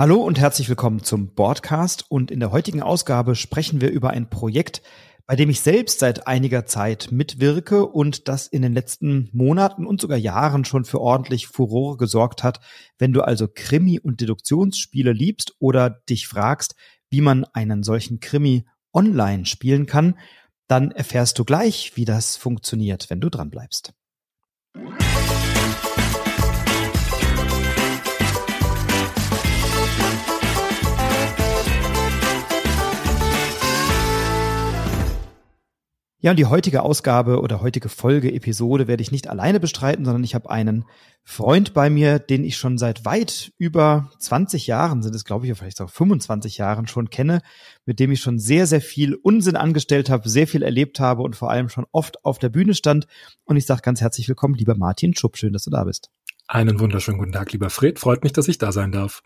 Hallo und herzlich willkommen zum Broadcast und in der heutigen Ausgabe sprechen wir über ein Projekt, bei dem ich selbst seit einiger Zeit mitwirke und das in den letzten Monaten und sogar Jahren schon für ordentlich Furore gesorgt hat. Wenn du also Krimi- und Deduktionsspiele liebst oder dich fragst, wie man einen solchen Krimi online spielen kann, dann erfährst du gleich, wie das funktioniert, wenn du dran bleibst. Ja, und die heutige Ausgabe oder heutige Folge, Episode werde ich nicht alleine bestreiten, sondern ich habe einen Freund bei mir, den ich schon seit weit über 20 Jahren, sind es glaube ich vielleicht auch 25 Jahren schon kenne, mit dem ich schon sehr, sehr viel Unsinn angestellt habe, sehr viel erlebt habe und vor allem schon oft auf der Bühne stand. Und ich sage ganz herzlich willkommen, lieber Martin Schupp, schön, dass du da bist. Einen wunderschönen guten Tag, lieber Fred. Freut mich, dass ich da sein darf.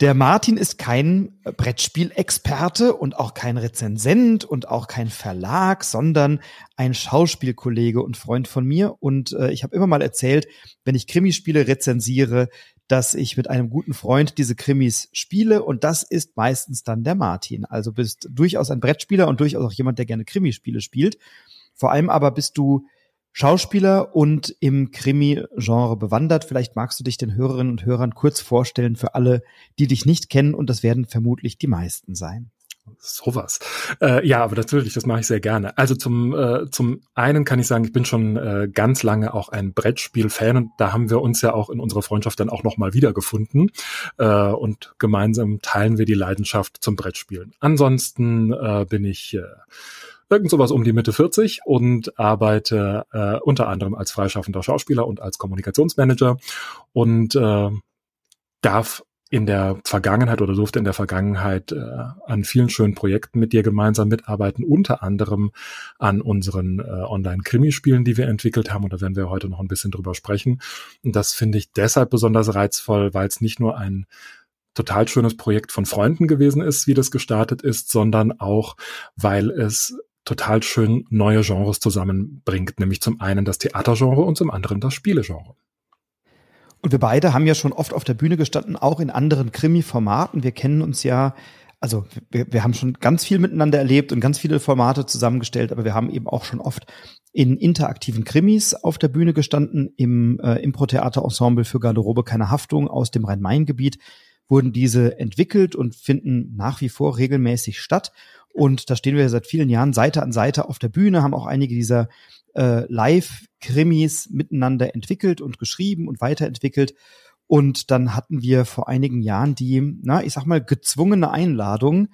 Der Martin ist kein Brettspielexperte und auch kein Rezensent und auch kein Verlag, sondern ein Schauspielkollege und Freund von mir. Und äh, ich habe immer mal erzählt, wenn ich Krimispiele rezensiere, dass ich mit einem guten Freund diese Krimis spiele und das ist meistens dann der Martin. Also bist durchaus ein Brettspieler und durchaus auch jemand, der gerne Krimispiele spielt. Vor allem aber bist du Schauspieler und im Krimi-Genre bewandert. Vielleicht magst du dich den Hörerinnen und Hörern kurz vorstellen für alle, die dich nicht kennen und das werden vermutlich die meisten sein. Sowas. Äh, ja, aber natürlich, das mache ich sehr gerne. Also zum, äh, zum einen kann ich sagen, ich bin schon äh, ganz lange auch ein Brettspiel-Fan und da haben wir uns ja auch in unserer Freundschaft dann auch nochmal wiedergefunden äh, und gemeinsam teilen wir die Leidenschaft zum Brettspielen. Ansonsten äh, bin ich äh, irgend sowas um die Mitte 40 und arbeite äh, unter anderem als freischaffender Schauspieler und als Kommunikationsmanager und äh, darf in der Vergangenheit oder durfte in der Vergangenheit äh, an vielen schönen Projekten mit dir gemeinsam mitarbeiten, unter anderem an unseren äh, Online-Krimispielen, die wir entwickelt haben. Und da werden wir heute noch ein bisschen drüber sprechen. Und das finde ich deshalb besonders reizvoll, weil es nicht nur ein total schönes Projekt von Freunden gewesen ist, wie das gestartet ist, sondern auch, weil es total schön neue Genres zusammenbringt, nämlich zum einen das Theatergenre und zum anderen das Spielegenre. Und wir beide haben ja schon oft auf der Bühne gestanden, auch in anderen Krimi-Formaten. Wir kennen uns ja, also wir, wir haben schon ganz viel miteinander erlebt und ganz viele Formate zusammengestellt, aber wir haben eben auch schon oft in interaktiven Krimis auf der Bühne gestanden, im äh, Impro-Theater-Ensemble für Garderobe keine Haftung aus dem Rhein-Main-Gebiet wurden diese entwickelt und finden nach wie vor regelmäßig statt. Und da stehen wir seit vielen Jahren Seite an Seite auf der Bühne, haben auch einige dieser äh, Live-Krimis miteinander entwickelt und geschrieben und weiterentwickelt. Und dann hatten wir vor einigen Jahren die, na, ich sag mal, gezwungene Einladung,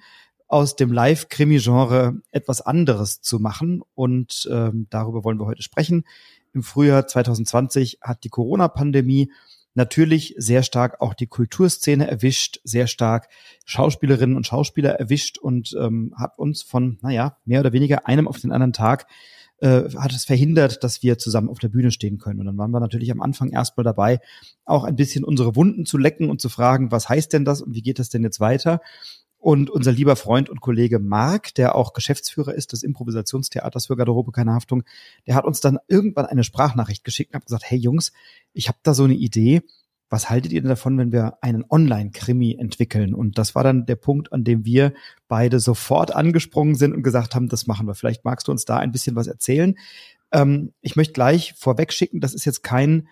aus dem Live-Krimi-Genre etwas anderes zu machen. Und ähm, darüber wollen wir heute sprechen. Im Frühjahr 2020 hat die Corona-Pandemie natürlich sehr stark auch die Kulturszene erwischt, sehr stark Schauspielerinnen und Schauspieler erwischt und ähm, hat uns von, naja, mehr oder weniger einem auf den anderen Tag äh, hat es verhindert, dass wir zusammen auf der Bühne stehen können. Und dann waren wir natürlich am Anfang erstmal dabei, auch ein bisschen unsere Wunden zu lecken und zu fragen, was heißt denn das und wie geht das denn jetzt weiter? Und unser lieber Freund und Kollege Marc, der auch Geschäftsführer ist des Improvisationstheaters für Garderobe keine Haftung, der hat uns dann irgendwann eine Sprachnachricht geschickt und hat gesagt, hey Jungs, ich habe da so eine Idee. Was haltet ihr denn davon, wenn wir einen Online-Krimi entwickeln? Und das war dann der Punkt, an dem wir beide sofort angesprungen sind und gesagt haben, das machen wir. Vielleicht magst du uns da ein bisschen was erzählen. Ähm, ich möchte gleich vorweg schicken, das ist jetzt kein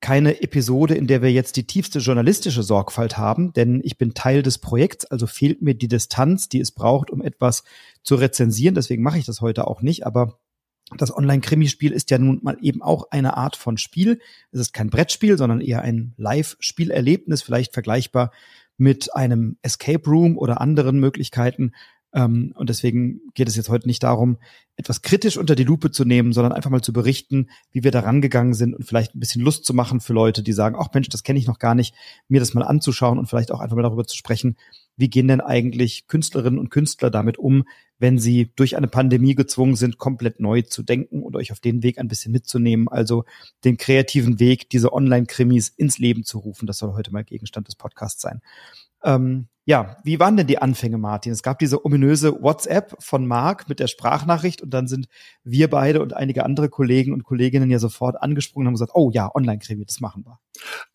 keine Episode, in der wir jetzt die tiefste journalistische Sorgfalt haben, denn ich bin Teil des Projekts, also fehlt mir die Distanz, die es braucht, um etwas zu rezensieren. Deswegen mache ich das heute auch nicht, aber das Online-Krimispiel ist ja nun mal eben auch eine Art von Spiel. Es ist kein Brettspiel, sondern eher ein Live-Spielerlebnis, vielleicht vergleichbar mit einem Escape Room oder anderen Möglichkeiten, ähm, und deswegen geht es jetzt heute nicht darum, etwas kritisch unter die Lupe zu nehmen, sondern einfach mal zu berichten, wie wir da rangegangen sind und vielleicht ein bisschen Lust zu machen für Leute, die sagen, ach Mensch, das kenne ich noch gar nicht, mir das mal anzuschauen und vielleicht auch einfach mal darüber zu sprechen, wie gehen denn eigentlich Künstlerinnen und Künstler damit um, wenn sie durch eine Pandemie gezwungen sind, komplett neu zu denken und euch auf den Weg ein bisschen mitzunehmen. Also den kreativen Weg, diese Online-Krimis ins Leben zu rufen. Das soll heute mal Gegenstand des Podcasts sein. Ähm, ja, wie waren denn die Anfänge, Martin? Es gab diese ominöse WhatsApp von Marc mit der Sprachnachricht und dann sind wir beide und einige andere Kollegen und Kolleginnen ja sofort angesprungen und haben gesagt, oh ja, Online-Krimi, das machen wir.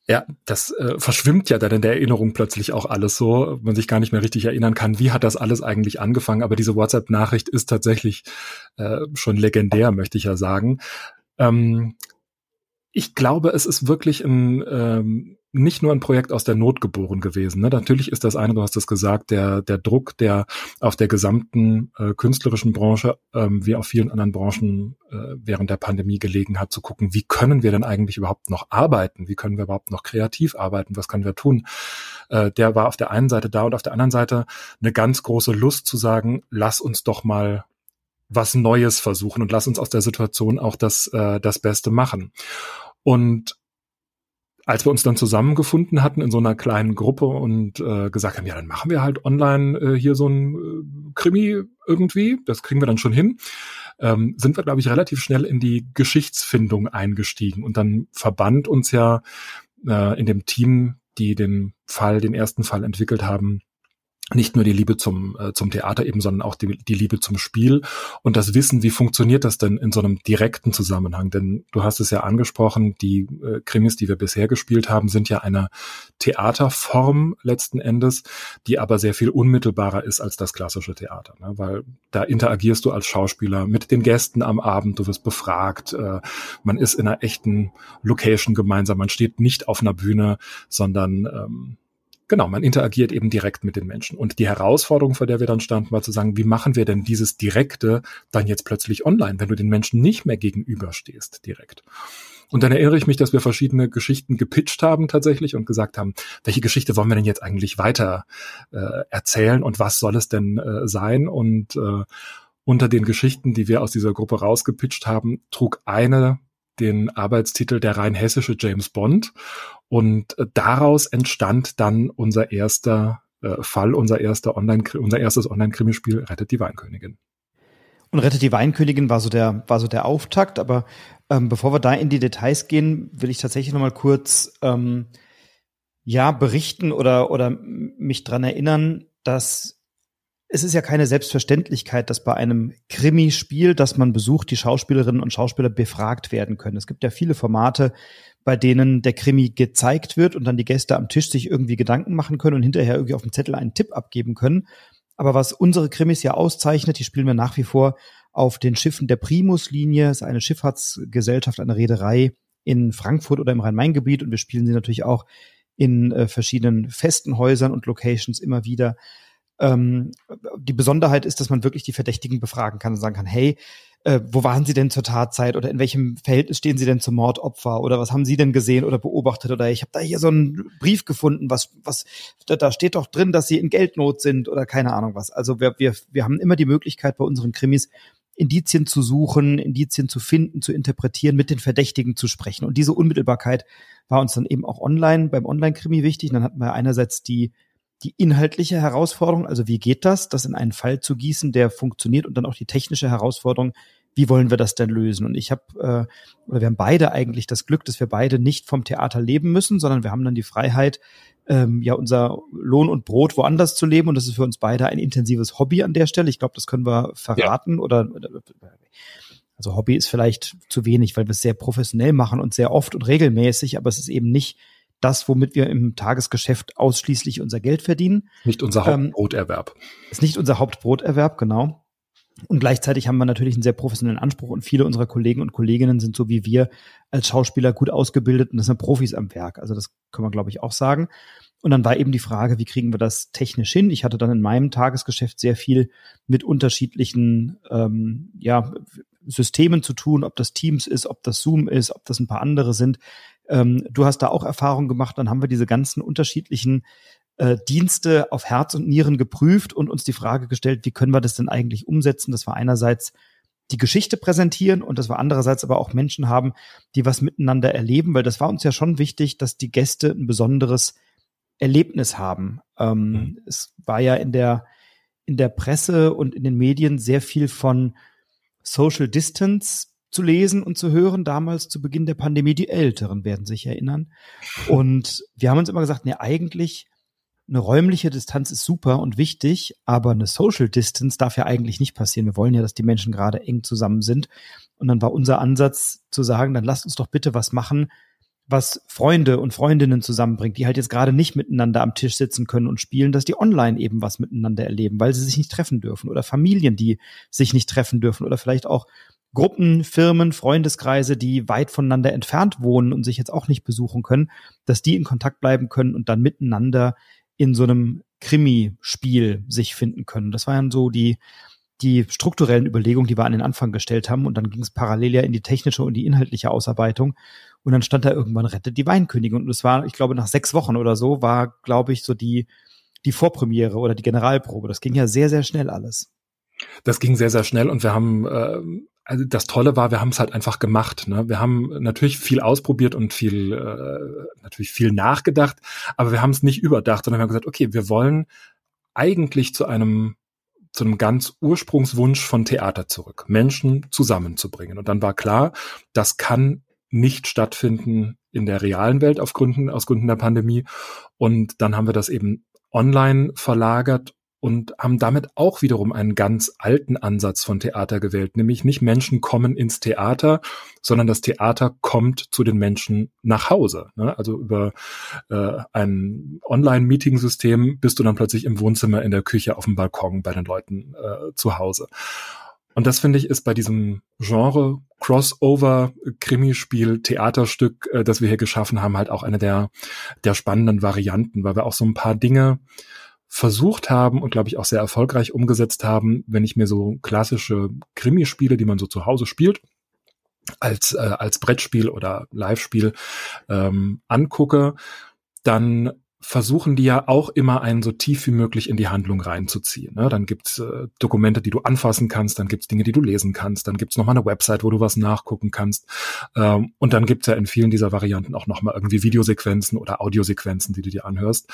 Ja, das äh, verschwimmt ja dann in der Erinnerung plötzlich auch alles so, man sich gar nicht mehr richtig erinnern kann, wie hat das alles eigentlich angefangen. Aber diese WhatsApp-Nachricht ist tatsächlich äh, schon legendär, möchte ich ja sagen. Ähm, ich glaube, es ist wirklich ein ähm, nicht nur ein Projekt aus der Not geboren gewesen. Ne? Natürlich ist das eine, du hast es gesagt, der, der Druck, der auf der gesamten äh, künstlerischen Branche ähm, wie auf vielen anderen Branchen äh, während der Pandemie gelegen hat, zu gucken, wie können wir denn eigentlich überhaupt noch arbeiten? Wie können wir überhaupt noch kreativ arbeiten? Was können wir tun? Äh, der war auf der einen Seite da und auf der anderen Seite eine ganz große Lust zu sagen, lass uns doch mal was Neues versuchen und lass uns aus der Situation auch das, äh, das Beste machen. Und als wir uns dann zusammengefunden hatten in so einer kleinen Gruppe und äh, gesagt haben, ja, dann machen wir halt online äh, hier so ein äh, Krimi irgendwie, das kriegen wir dann schon hin, ähm, sind wir, glaube ich, relativ schnell in die Geschichtsfindung eingestiegen. Und dann verband uns ja äh, in dem Team, die den Fall, den ersten Fall entwickelt haben, nicht nur die Liebe zum, äh, zum Theater eben, sondern auch die, die Liebe zum Spiel und das Wissen, wie funktioniert das denn in so einem direkten Zusammenhang? Denn du hast es ja angesprochen, die äh, Krimis, die wir bisher gespielt haben, sind ja eine Theaterform letzten Endes, die aber sehr viel unmittelbarer ist als das klassische Theater, ne? weil da interagierst du als Schauspieler mit den Gästen am Abend, du wirst befragt, äh, man ist in einer echten Location gemeinsam, man steht nicht auf einer Bühne, sondern ähm, Genau, man interagiert eben direkt mit den Menschen. Und die Herausforderung, vor der wir dann standen, war zu sagen, wie machen wir denn dieses Direkte dann jetzt plötzlich online, wenn du den Menschen nicht mehr gegenüberstehst direkt? Und dann erinnere ich mich, dass wir verschiedene Geschichten gepitcht haben tatsächlich und gesagt haben, welche Geschichte wollen wir denn jetzt eigentlich weiter äh, erzählen und was soll es denn äh, sein? Und äh, unter den Geschichten, die wir aus dieser Gruppe rausgepitcht haben, trug eine den Arbeitstitel der rein hessische James Bond. Und äh, daraus entstand dann unser erster äh, Fall, unser erster Online, unser erstes Online-Krimispiel Rettet die Weinkönigin. Und Rettet die Weinkönigin war so der, war so der Auftakt. Aber ähm, bevor wir da in die Details gehen, will ich tatsächlich noch mal kurz ähm, ja berichten oder oder mich dran erinnern, dass es ist ja keine Selbstverständlichkeit, dass bei einem Krimi-Spiel, das man besucht, die Schauspielerinnen und Schauspieler befragt werden können. Es gibt ja viele Formate, bei denen der Krimi gezeigt wird und dann die Gäste am Tisch sich irgendwie Gedanken machen können und hinterher irgendwie auf dem Zettel einen Tipp abgeben können. Aber was unsere Krimis ja auszeichnet, die spielen wir nach wie vor auf den Schiffen der Primus-Linie, ist eine Schifffahrtsgesellschaft, eine Reederei in Frankfurt oder im Rhein-Main-Gebiet und wir spielen sie natürlich auch in äh, verschiedenen festen Häusern und Locations immer wieder. Ähm, die Besonderheit ist, dass man wirklich die Verdächtigen befragen kann und sagen kann, hey, äh, wo waren Sie denn zur Tatzeit oder in welchem Verhältnis stehen Sie denn zum Mordopfer oder was haben Sie denn gesehen oder beobachtet oder ich habe da hier so einen Brief gefunden, was was da, da steht doch drin, dass Sie in Geldnot sind oder keine Ahnung was. Also wir wir wir haben immer die Möglichkeit bei unseren Krimis Indizien zu suchen, Indizien zu finden, zu interpretieren, mit den Verdächtigen zu sprechen. Und diese Unmittelbarkeit war uns dann eben auch online beim Online-Krimi wichtig. Und dann hatten wir einerseits die die inhaltliche Herausforderung, also wie geht das, das in einen Fall zu gießen, der funktioniert und dann auch die technische Herausforderung, wie wollen wir das denn lösen? Und ich habe, äh, oder wir haben beide eigentlich das Glück, dass wir beide nicht vom Theater leben müssen, sondern wir haben dann die Freiheit, ähm, ja unser Lohn und Brot woanders zu leben. Und das ist für uns beide ein intensives Hobby an der Stelle. Ich glaube, das können wir verraten ja. oder, oder also Hobby ist vielleicht zu wenig, weil wir es sehr professionell machen und sehr oft und regelmäßig, aber es ist eben nicht das, womit wir im Tagesgeschäft ausschließlich unser Geld verdienen. Nicht unser ähm, Hauptbroterwerb. Ähm, ist nicht unser Hauptbroterwerb, genau. Und gleichzeitig haben wir natürlich einen sehr professionellen Anspruch und viele unserer Kollegen und Kolleginnen sind so wie wir als Schauspieler gut ausgebildet und das sind Profis am Werk. Also das können wir, glaube ich, auch sagen. Und dann war eben die Frage, wie kriegen wir das technisch hin? Ich hatte dann in meinem Tagesgeschäft sehr viel mit unterschiedlichen ähm, ja, Systemen zu tun, ob das Teams ist, ob das Zoom ist, ob das ein paar andere sind. Ähm, du hast da auch Erfahrung gemacht, dann haben wir diese ganzen unterschiedlichen äh, Dienste auf Herz und Nieren geprüft und uns die Frage gestellt, wie können wir das denn eigentlich umsetzen? Das war einerseits die Geschichte präsentieren und das war andererseits aber auch Menschen haben, die was miteinander erleben, weil das war uns ja schon wichtig, dass die Gäste ein besonderes Erlebnis haben. Ähm, mhm. Es war ja in der in der Presse und in den Medien sehr viel von Social Distance zu lesen und zu hören, damals zu Beginn der Pandemie. Die Älteren werden sich erinnern. Und wir haben uns immer gesagt, nee, eigentlich eine räumliche Distanz ist super und wichtig, aber eine Social Distance darf ja eigentlich nicht passieren. Wir wollen ja, dass die Menschen gerade eng zusammen sind. Und dann war unser Ansatz zu sagen, dann lasst uns doch bitte was machen, was Freunde und Freundinnen zusammenbringt, die halt jetzt gerade nicht miteinander am Tisch sitzen können und spielen, dass die online eben was miteinander erleben, weil sie sich nicht treffen dürfen oder Familien, die sich nicht treffen dürfen oder vielleicht auch Gruppen, Firmen, Freundeskreise, die weit voneinander entfernt wohnen und sich jetzt auch nicht besuchen können, dass die in Kontakt bleiben können und dann miteinander in so einem Krimi-Spiel sich finden können. Das waren so die, die strukturellen Überlegungen, die wir an den Anfang gestellt haben. Und dann ging es parallel ja in die technische und die inhaltliche Ausarbeitung. Und dann stand da irgendwann Rettet die Weinkönigin. Und es war, ich glaube, nach sechs Wochen oder so war, glaube ich, so die, die Vorpremiere oder die Generalprobe. Das ging ja sehr, sehr schnell alles. Das ging sehr, sehr schnell und wir haben, äh, also das Tolle war, wir haben es halt einfach gemacht. Ne? Wir haben natürlich viel ausprobiert und viel, äh, natürlich viel nachgedacht, aber wir haben es nicht überdacht, sondern wir haben gesagt, okay, wir wollen eigentlich zu einem zu einem ganz Ursprungswunsch von Theater zurück, Menschen zusammenzubringen. Und dann war klar, das kann nicht stattfinden in der realen Welt auf Gründen, aus Gründen der Pandemie. Und dann haben wir das eben online verlagert und haben damit auch wiederum einen ganz alten Ansatz von Theater gewählt, nämlich nicht Menschen kommen ins Theater, sondern das Theater kommt zu den Menschen nach Hause. Ne? Also über äh, ein Online-Meeting-System bist du dann plötzlich im Wohnzimmer, in der Küche, auf dem Balkon bei den Leuten äh, zu Hause. Und das finde ich ist bei diesem Genre Crossover Krimispiel Theaterstück, äh, das wir hier geschaffen haben, halt auch eine der der spannenden Varianten, weil wir auch so ein paar Dinge versucht haben und glaube ich auch sehr erfolgreich umgesetzt haben, wenn ich mir so klassische Krimispiele, die man so zu Hause spielt, als, äh, als Brettspiel oder Live-Spiel ähm, angucke, dann versuchen die ja auch immer einen so tief wie möglich in die Handlung reinzuziehen. Ne? Dann gibt's äh, Dokumente, die du anfassen kannst, dann gibt's Dinge, die du lesen kannst, dann gibt's nochmal eine Website, wo du was nachgucken kannst. Ähm, und dann gibt's ja in vielen dieser Varianten auch nochmal irgendwie Videosequenzen oder Audiosequenzen, die du dir anhörst.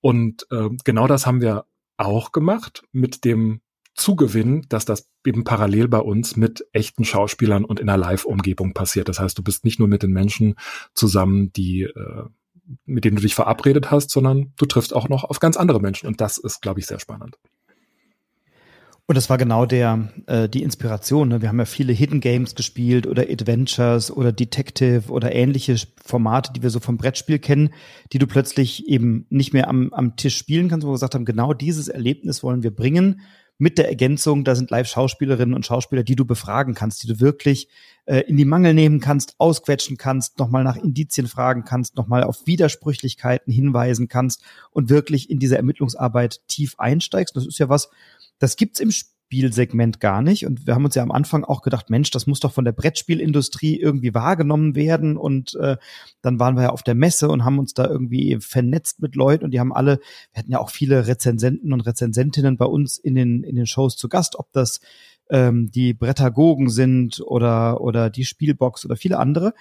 Und äh, genau das haben wir auch gemacht mit dem Zugewinn, dass das eben parallel bei uns mit echten Schauspielern und in einer Live-Umgebung passiert. Das heißt, du bist nicht nur mit den Menschen zusammen, die äh, mit denen du dich verabredet hast, sondern du triffst auch noch auf ganz andere Menschen. Und das ist, glaube ich, sehr spannend. Und das war genau der äh, die Inspiration. Ne? Wir haben ja viele Hidden Games gespielt oder Adventures oder Detective oder ähnliche Formate, die wir so vom Brettspiel kennen, die du plötzlich eben nicht mehr am, am Tisch spielen kannst, wo wir gesagt haben, genau dieses Erlebnis wollen wir bringen mit der Ergänzung, da sind Live-Schauspielerinnen und Schauspieler, die du befragen kannst, die du wirklich äh, in die Mangel nehmen kannst, ausquetschen kannst, nochmal nach Indizien fragen kannst, nochmal auf Widersprüchlichkeiten hinweisen kannst und wirklich in diese Ermittlungsarbeit tief einsteigst. Das ist ja was, das gibt's im Spiel Brettspielsegment gar nicht. Und wir haben uns ja am Anfang auch gedacht, Mensch, das muss doch von der Brettspielindustrie irgendwie wahrgenommen werden. Und äh, dann waren wir ja auf der Messe und haben uns da irgendwie vernetzt mit Leuten und die haben alle, wir hatten ja auch viele Rezensenten und Rezensentinnen bei uns in den, in den Shows zu Gast, ob das ähm, die Brettagogen sind oder, oder die Spielbox oder viele andere.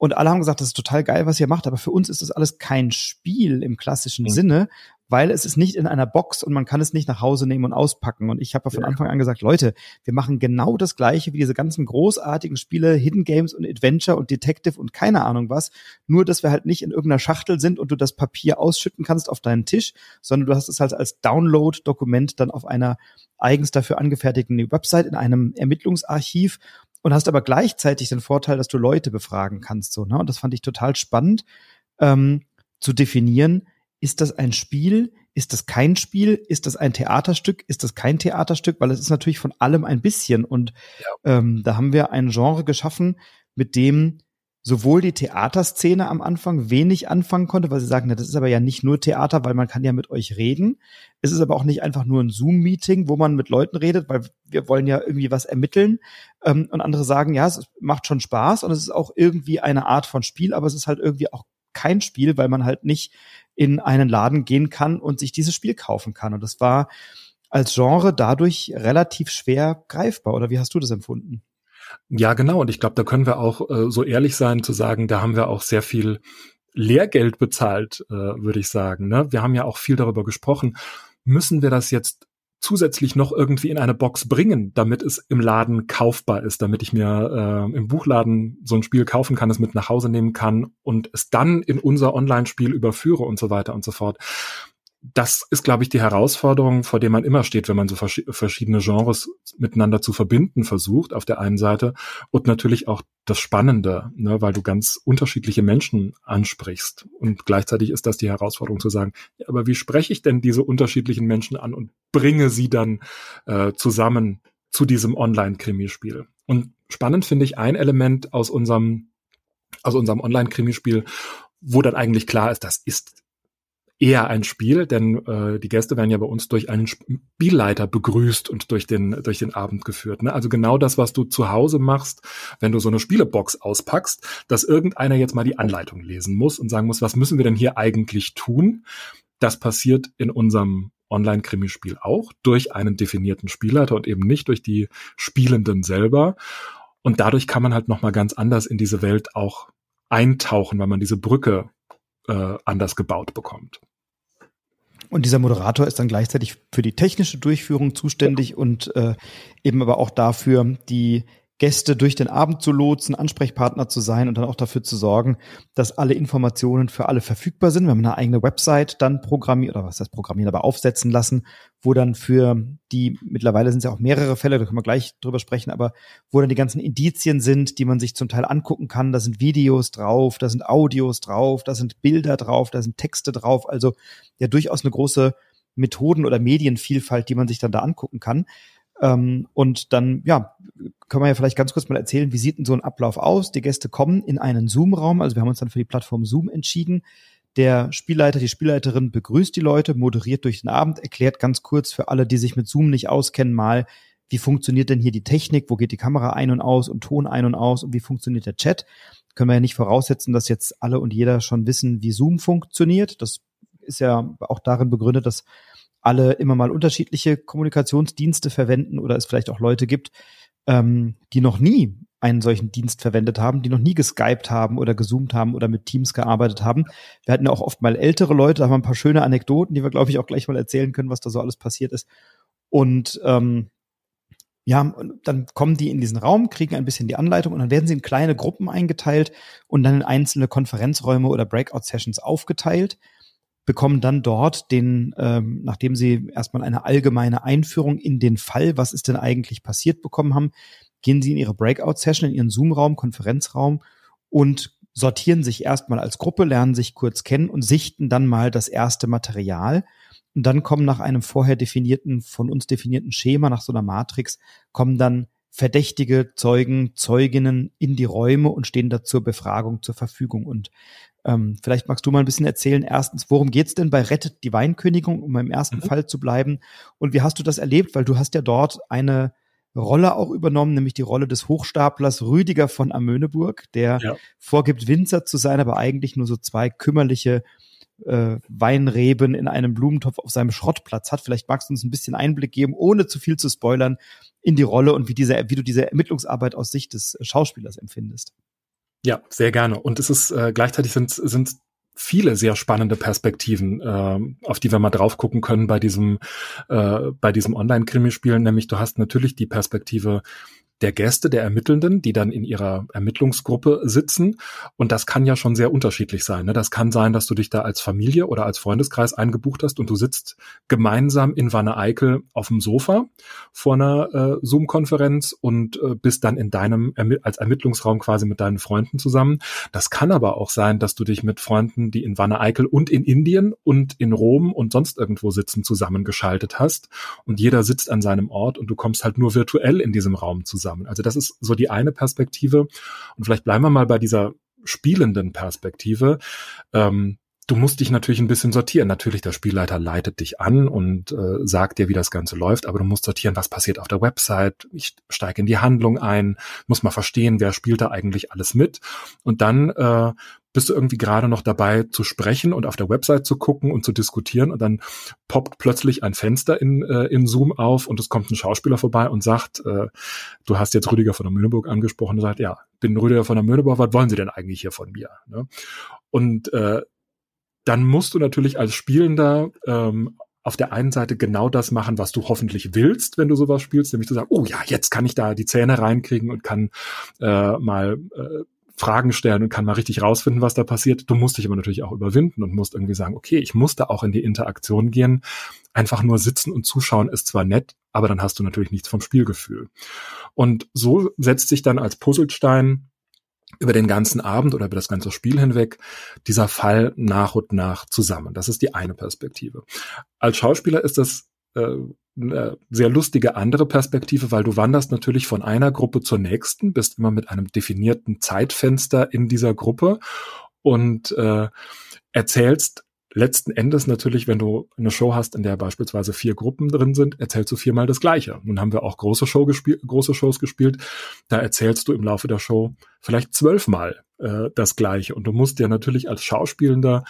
Und alle haben gesagt, das ist total geil, was ihr macht, aber für uns ist das alles kein Spiel im klassischen mhm. Sinne, weil es ist nicht in einer Box und man kann es nicht nach Hause nehmen und auspacken. Und ich habe ja von. Anfang an gesagt, Leute, wir machen genau das gleiche wie diese ganzen großartigen Spiele, Hidden Games und Adventure und Detective und keine Ahnung was. Nur, dass wir halt nicht in irgendeiner Schachtel sind und du das Papier ausschütten kannst auf deinen Tisch, sondern du hast es halt als Download-Dokument dann auf einer eigens dafür angefertigten Website in einem Ermittlungsarchiv und hast aber gleichzeitig den Vorteil, dass du Leute befragen kannst. So, ne? Und das fand ich total spannend ähm, zu definieren, ist das ein Spiel? Ist das kein Spiel? Ist das ein Theaterstück? Ist das kein Theaterstück? Weil es ist natürlich von allem ein bisschen. Und ja. ähm, da haben wir ein Genre geschaffen, mit dem sowohl die Theaterszene am Anfang wenig anfangen konnte, weil sie sagen, na, das ist aber ja nicht nur Theater, weil man kann ja mit euch reden. Es ist aber auch nicht einfach nur ein Zoom-Meeting, wo man mit Leuten redet, weil wir wollen ja irgendwie was ermitteln. Ähm, und andere sagen, ja, es macht schon Spaß und es ist auch irgendwie eine Art von Spiel, aber es ist halt irgendwie auch kein Spiel, weil man halt nicht in einen Laden gehen kann und sich dieses Spiel kaufen kann. Und das war als Genre dadurch relativ schwer greifbar. Oder wie hast du das empfunden? Ja, genau. Und ich glaube, da können wir auch äh, so ehrlich sein zu sagen, da haben wir auch sehr viel Lehrgeld bezahlt, äh, würde ich sagen. Ne? Wir haben ja auch viel darüber gesprochen. Müssen wir das jetzt zusätzlich noch irgendwie in eine Box bringen, damit es im Laden kaufbar ist, damit ich mir äh, im Buchladen so ein Spiel kaufen kann, es mit nach Hause nehmen kann und es dann in unser Online-Spiel überführe und so weiter und so fort das ist, glaube ich, die Herausforderung, vor der man immer steht, wenn man so vers verschiedene Genres miteinander zu verbinden versucht, auf der einen Seite. Und natürlich auch das Spannende, ne, weil du ganz unterschiedliche Menschen ansprichst. Und gleichzeitig ist das die Herausforderung zu sagen, ja, aber wie spreche ich denn diese unterschiedlichen Menschen an und bringe sie dann äh, zusammen zu diesem Online-Krimispiel? Und spannend finde ich ein Element aus unserem, aus unserem Online-Krimispiel, wo dann eigentlich klar ist, das ist eher ein Spiel, denn äh, die Gäste werden ja bei uns durch einen Spielleiter begrüßt und durch den durch den Abend geführt. Ne? Also genau das, was du zu Hause machst, wenn du so eine Spielebox auspackst, dass irgendeiner jetzt mal die Anleitung lesen muss und sagen muss, was müssen wir denn hier eigentlich tun? Das passiert in unserem Online-Krimispiel auch durch einen definierten Spielleiter und eben nicht durch die Spielenden selber. Und dadurch kann man halt noch mal ganz anders in diese Welt auch eintauchen, weil man diese Brücke äh, anders gebaut bekommt. Und dieser Moderator ist dann gleichzeitig für die technische Durchführung zuständig und äh, eben aber auch dafür, die Gäste durch den Abend zu lotsen, Ansprechpartner zu sein und dann auch dafür zu sorgen, dass alle Informationen für alle verfügbar sind. Wir haben eine eigene Website dann programmiert, oder was heißt programmieren, aber aufsetzen lassen, wo dann für die, mittlerweile sind es ja auch mehrere Fälle, da können wir gleich drüber sprechen, aber wo dann die ganzen Indizien sind, die man sich zum Teil angucken kann. Da sind Videos drauf, da sind Audios drauf, da sind Bilder drauf, da sind Texte drauf. Also ja durchaus eine große Methoden- oder Medienvielfalt, die man sich dann da angucken kann. Ähm, und dann, ja, können wir ja vielleicht ganz kurz mal erzählen, wie sieht denn so ein Ablauf aus? Die Gäste kommen in einen Zoom-Raum, also wir haben uns dann für die Plattform Zoom entschieden. Der Spielleiter, die Spielleiterin begrüßt die Leute, moderiert durch den Abend, erklärt ganz kurz für alle, die sich mit Zoom nicht auskennen, mal, wie funktioniert denn hier die Technik, wo geht die Kamera ein und aus und Ton ein und aus und wie funktioniert der Chat. Können wir ja nicht voraussetzen, dass jetzt alle und jeder schon wissen, wie Zoom funktioniert. Das ist ja auch darin begründet, dass alle immer mal unterschiedliche Kommunikationsdienste verwenden oder es vielleicht auch Leute gibt, ähm, die noch nie einen solchen Dienst verwendet haben, die noch nie geskypt haben oder gezoomt haben oder mit Teams gearbeitet haben. Wir hatten ja auch oft mal ältere Leute, da haben wir ein paar schöne Anekdoten, die wir, glaube ich, auch gleich mal erzählen können, was da so alles passiert ist. Und ähm, ja, dann kommen die in diesen Raum, kriegen ein bisschen die Anleitung und dann werden sie in kleine Gruppen eingeteilt und dann in einzelne Konferenzräume oder Breakout-Sessions aufgeteilt bekommen dann dort den, ähm, nachdem sie erstmal eine allgemeine Einführung in den Fall, was ist denn eigentlich passiert bekommen haben, gehen sie in ihre Breakout-Session, in ihren Zoom-Raum, Konferenzraum und sortieren sich erstmal als Gruppe, lernen sich kurz kennen und sichten dann mal das erste Material. Und dann kommen nach einem vorher definierten, von uns definierten Schema, nach so einer Matrix, kommen dann verdächtige Zeugen, Zeuginnen in die Räume und stehen da zur Befragung zur Verfügung. Und ähm, vielleicht magst du mal ein bisschen erzählen. Erstens, worum geht's denn bei Rettet die Weinkönigin, um im ersten mhm. Fall zu bleiben? Und wie hast du das erlebt? Weil du hast ja dort eine Rolle auch übernommen, nämlich die Rolle des Hochstaplers Rüdiger von Amöneburg, der ja. vorgibt, Winzer zu sein, aber eigentlich nur so zwei kümmerliche äh, Weinreben in einem Blumentopf auf seinem Schrottplatz hat. Vielleicht magst du uns ein bisschen Einblick geben, ohne zu viel zu spoilern, in die Rolle und wie diese, wie du diese Ermittlungsarbeit aus Sicht des Schauspielers empfindest. Ja, sehr gerne. Und es ist äh, gleichzeitig sind sind viele sehr spannende Perspektiven, äh, auf die wir mal drauf gucken können bei diesem äh, bei diesem Online-Krimispiel. Nämlich du hast natürlich die Perspektive der Gäste, der Ermittelnden, die dann in ihrer Ermittlungsgruppe sitzen. Und das kann ja schon sehr unterschiedlich sein. Ne? Das kann sein, dass du dich da als Familie oder als Freundeskreis eingebucht hast und du sitzt gemeinsam in Wanne Eickel auf dem Sofa vor einer äh, Zoom-Konferenz und äh, bist dann in deinem als Ermittlungsraum quasi mit deinen Freunden zusammen. Das kann aber auch sein, dass du dich mit Freunden, die in Wanne Eickel und in Indien und in Rom und sonst irgendwo sitzen, zusammengeschaltet hast. Und jeder sitzt an seinem Ort und du kommst halt nur virtuell in diesem Raum zusammen zusammen. Also das ist so die eine Perspektive. Und vielleicht bleiben wir mal bei dieser spielenden Perspektive. Ähm, du musst dich natürlich ein bisschen sortieren. Natürlich, der Spielleiter leitet dich an und äh, sagt dir, wie das Ganze läuft, aber du musst sortieren, was passiert auf der Website. Ich steige in die Handlung ein, muss mal verstehen, wer spielt da eigentlich alles mit. Und dann äh, bist du irgendwie gerade noch dabei zu sprechen und auf der Website zu gucken und zu diskutieren und dann poppt plötzlich ein Fenster in, äh, in Zoom auf und es kommt ein Schauspieler vorbei und sagt, äh, du hast jetzt Rüdiger von der Mühleburg angesprochen und sagt, ja, bin Rüdiger von der Mühleburg, was wollen Sie denn eigentlich hier von mir? Ne? Und äh, dann musst du natürlich als Spielender ähm, auf der einen Seite genau das machen, was du hoffentlich willst, wenn du sowas spielst, nämlich zu sagen, oh ja, jetzt kann ich da die Zähne reinkriegen und kann äh, mal äh, Fragen stellen und kann mal richtig rausfinden, was da passiert. Du musst dich aber natürlich auch überwinden und musst irgendwie sagen, okay, ich muss da auch in die Interaktion gehen. Einfach nur sitzen und zuschauen ist zwar nett, aber dann hast du natürlich nichts vom Spielgefühl. Und so setzt sich dann als Puzzlestein über den ganzen Abend oder über das ganze Spiel hinweg dieser Fall nach und nach zusammen. Das ist die eine Perspektive. Als Schauspieler ist das äh, eine sehr lustige andere Perspektive, weil du wanderst natürlich von einer Gruppe zur nächsten, bist immer mit einem definierten Zeitfenster in dieser Gruppe und äh, erzählst letzten Endes natürlich, wenn du eine Show hast, in der beispielsweise vier Gruppen drin sind, erzählst du viermal das Gleiche. Nun haben wir auch große, Show gespielt, große Shows gespielt. Da erzählst du im Laufe der Show vielleicht zwölfmal äh, das Gleiche. Und du musst dir natürlich als Schauspielender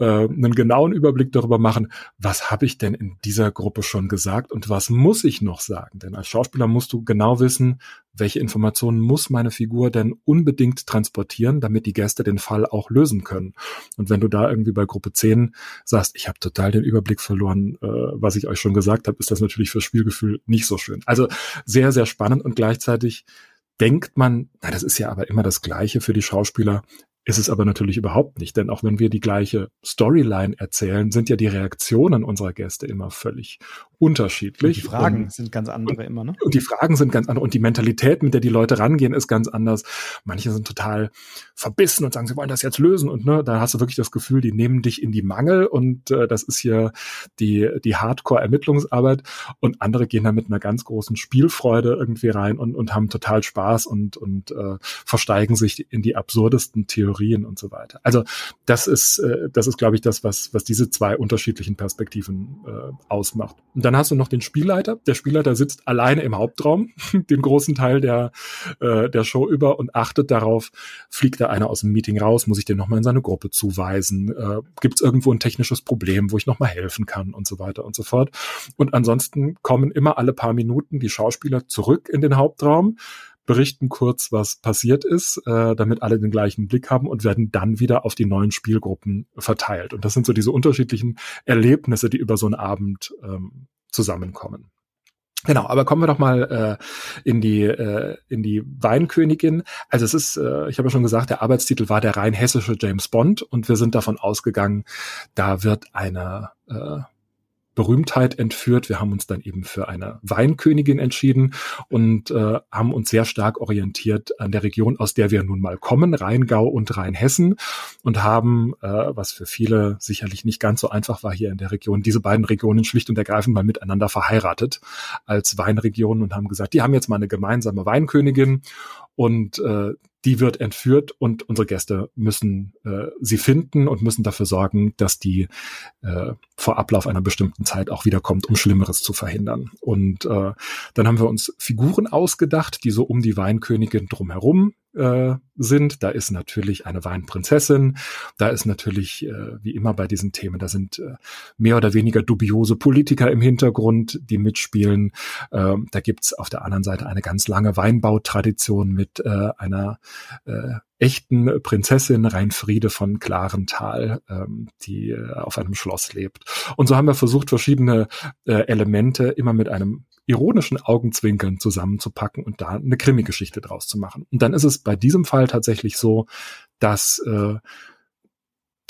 äh, einen genauen Überblick darüber machen, was habe ich denn in dieser Gruppe schon gesagt und was muss ich noch sagen. Denn als Schauspieler musst du genau wissen, welche Informationen muss meine Figur denn unbedingt transportieren, damit die Gäste den Fall auch lösen können. Und wenn du da irgendwie bei Gruppe 10 sagst, ich habe total den Überblick verloren, äh, was ich euch schon gesagt habe, ist das natürlich fürs Spielgefühl nicht so schön. Also sehr, sehr spannend und gleichzeitig denkt man, na, das ist ja aber immer das Gleiche für die Schauspieler, ist es aber natürlich überhaupt nicht, denn auch wenn wir die gleiche Storyline erzählen, sind ja die Reaktionen unserer Gäste immer völlig unterschiedlich. Und die Fragen und, sind ganz andere und, immer, ne? Und die Fragen sind ganz andere und die Mentalität, mit der die Leute rangehen, ist ganz anders. Manche sind total verbissen und sagen, sie wollen das jetzt lösen und ne, da hast du wirklich das Gefühl, die nehmen dich in die Mangel und äh, das ist hier die die Hardcore-Ermittlungsarbeit und andere gehen da mit einer ganz großen Spielfreude irgendwie rein und und haben total Spaß und und äh, versteigen sich in die absurdesten Theorien und so weiter. Also das ist äh, das ist glaube ich das was was diese zwei unterschiedlichen Perspektiven äh, ausmacht. Und dann hast du noch den Spielleiter. Der Spielleiter sitzt alleine im Hauptraum, den großen Teil der, äh, der Show über und achtet darauf, fliegt da einer aus dem Meeting raus, muss ich den nochmal in seine Gruppe zuweisen, äh, gibt es irgendwo ein technisches Problem, wo ich nochmal helfen kann und so weiter und so fort. Und ansonsten kommen immer alle paar Minuten die Schauspieler zurück in den Hauptraum, berichten kurz, was passiert ist, äh, damit alle den gleichen Blick haben und werden dann wieder auf die neuen Spielgruppen verteilt. Und das sind so diese unterschiedlichen Erlebnisse, die über so einen Abend ähm, zusammenkommen. Genau, aber kommen wir doch mal äh, in die äh, in die Weinkönigin. Also es ist, äh, ich habe ja schon gesagt, der Arbeitstitel war der rein hessische James Bond und wir sind davon ausgegangen, da wird eine äh, Berühmtheit entführt. Wir haben uns dann eben für eine Weinkönigin entschieden und äh, haben uns sehr stark orientiert an der Region, aus der wir nun mal kommen, Rheingau und Rheinhessen und haben, äh, was für viele sicherlich nicht ganz so einfach war hier in der Region, diese beiden Regionen schlicht und ergreifend mal miteinander verheiratet als Weinregionen und haben gesagt, die haben jetzt mal eine gemeinsame Weinkönigin und äh, die wird entführt und unsere Gäste müssen äh, sie finden und müssen dafür sorgen, dass die äh, vor Ablauf einer bestimmten Zeit auch wiederkommt, um Schlimmeres zu verhindern. Und äh, dann haben wir uns Figuren ausgedacht, die so um die Weinkönigin drumherum äh, sind. Da ist natürlich eine Weinprinzessin, da ist natürlich, äh, wie immer bei diesen Themen, da sind äh, mehr oder weniger dubiose Politiker im Hintergrund, die mitspielen. Äh, da gibt's auf der anderen Seite eine ganz lange Weinbautradition mit äh, einer äh, echten Prinzessin Rheinfriede von Klarental, ähm, die äh, auf einem Schloss lebt. Und so haben wir versucht, verschiedene äh, Elemente immer mit einem ironischen Augenzwinkern zusammenzupacken und da eine Krimi-Geschichte draus zu machen. Und dann ist es bei diesem Fall tatsächlich so, dass äh,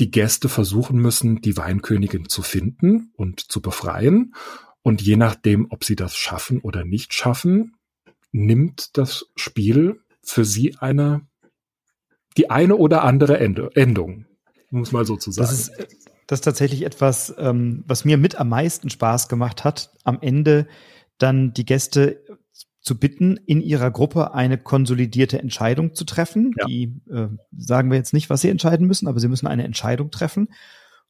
die Gäste versuchen müssen, die Weinkönigin zu finden und zu befreien. Und je nachdem, ob sie das schaffen oder nicht schaffen, nimmt das Spiel für sie eine, die eine oder andere Endung, muss mal so zu sagen. Das ist, das ist tatsächlich etwas, ähm, was mir mit am meisten Spaß gemacht hat, am Ende dann die Gäste zu bitten, in ihrer Gruppe eine konsolidierte Entscheidung zu treffen. Ja. Die äh, sagen wir jetzt nicht, was sie entscheiden müssen, aber sie müssen eine Entscheidung treffen.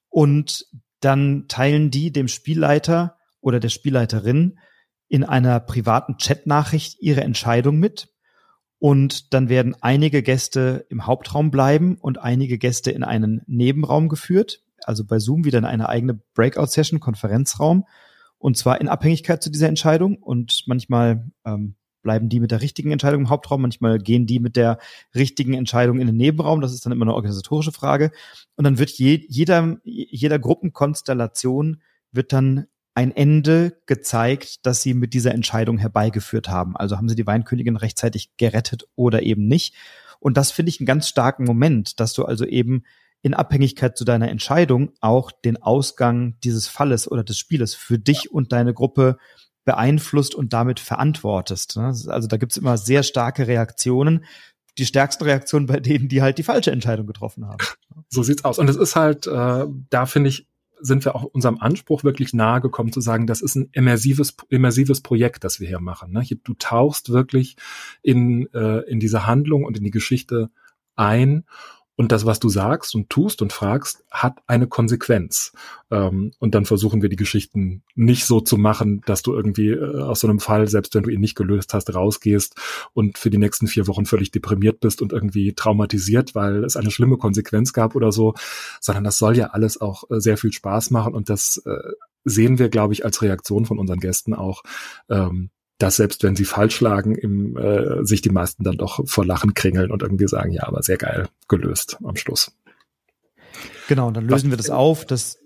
Und dann teilen die dem Spielleiter oder der Spielleiterin in einer privaten Chatnachricht ihre Entscheidung mit. Und dann werden einige Gäste im Hauptraum bleiben und einige Gäste in einen Nebenraum geführt. Also bei Zoom wieder in eine eigene Breakout-Session, Konferenzraum. Und zwar in Abhängigkeit zu dieser Entscheidung. Und manchmal ähm, bleiben die mit der richtigen Entscheidung im Hauptraum, manchmal gehen die mit der richtigen Entscheidung in den Nebenraum. Das ist dann immer eine organisatorische Frage. Und dann wird je, jeder, jeder Gruppenkonstellation wird dann ein Ende gezeigt, das sie mit dieser Entscheidung herbeigeführt haben. Also haben sie die Weinkönigin rechtzeitig gerettet oder eben nicht. Und das finde ich einen ganz starken Moment, dass du also eben in Abhängigkeit zu deiner Entscheidung auch den Ausgang dieses Falles oder des Spieles für dich und deine Gruppe beeinflusst und damit verantwortest. Ne? Also da gibt's immer sehr starke Reaktionen. Die stärksten Reaktionen bei denen, die halt die falsche Entscheidung getroffen haben. So sieht's aus. Und es ist halt, äh, da finde ich, sind wir auch unserem Anspruch wirklich nahe gekommen zu sagen, das ist ein immersives, immersives Projekt, das wir hier machen. Ne? Du tauchst wirklich in, äh, in diese Handlung und in die Geschichte ein und das, was du sagst und tust und fragst, hat eine Konsequenz. Ähm, und dann versuchen wir die Geschichten nicht so zu machen, dass du irgendwie äh, aus so einem Fall, selbst wenn du ihn nicht gelöst hast, rausgehst und für die nächsten vier Wochen völlig deprimiert bist und irgendwie traumatisiert, weil es eine schlimme Konsequenz gab oder so, sondern das soll ja alles auch äh, sehr viel Spaß machen und das äh, sehen wir, glaube ich, als Reaktion von unseren Gästen auch, ähm, dass selbst wenn sie falsch lagen, im, äh, sich die meisten dann doch vor Lachen kringeln und irgendwie sagen, ja, aber sehr geil gelöst am Schluss. Genau, und dann lösen Was, wir das auf, dass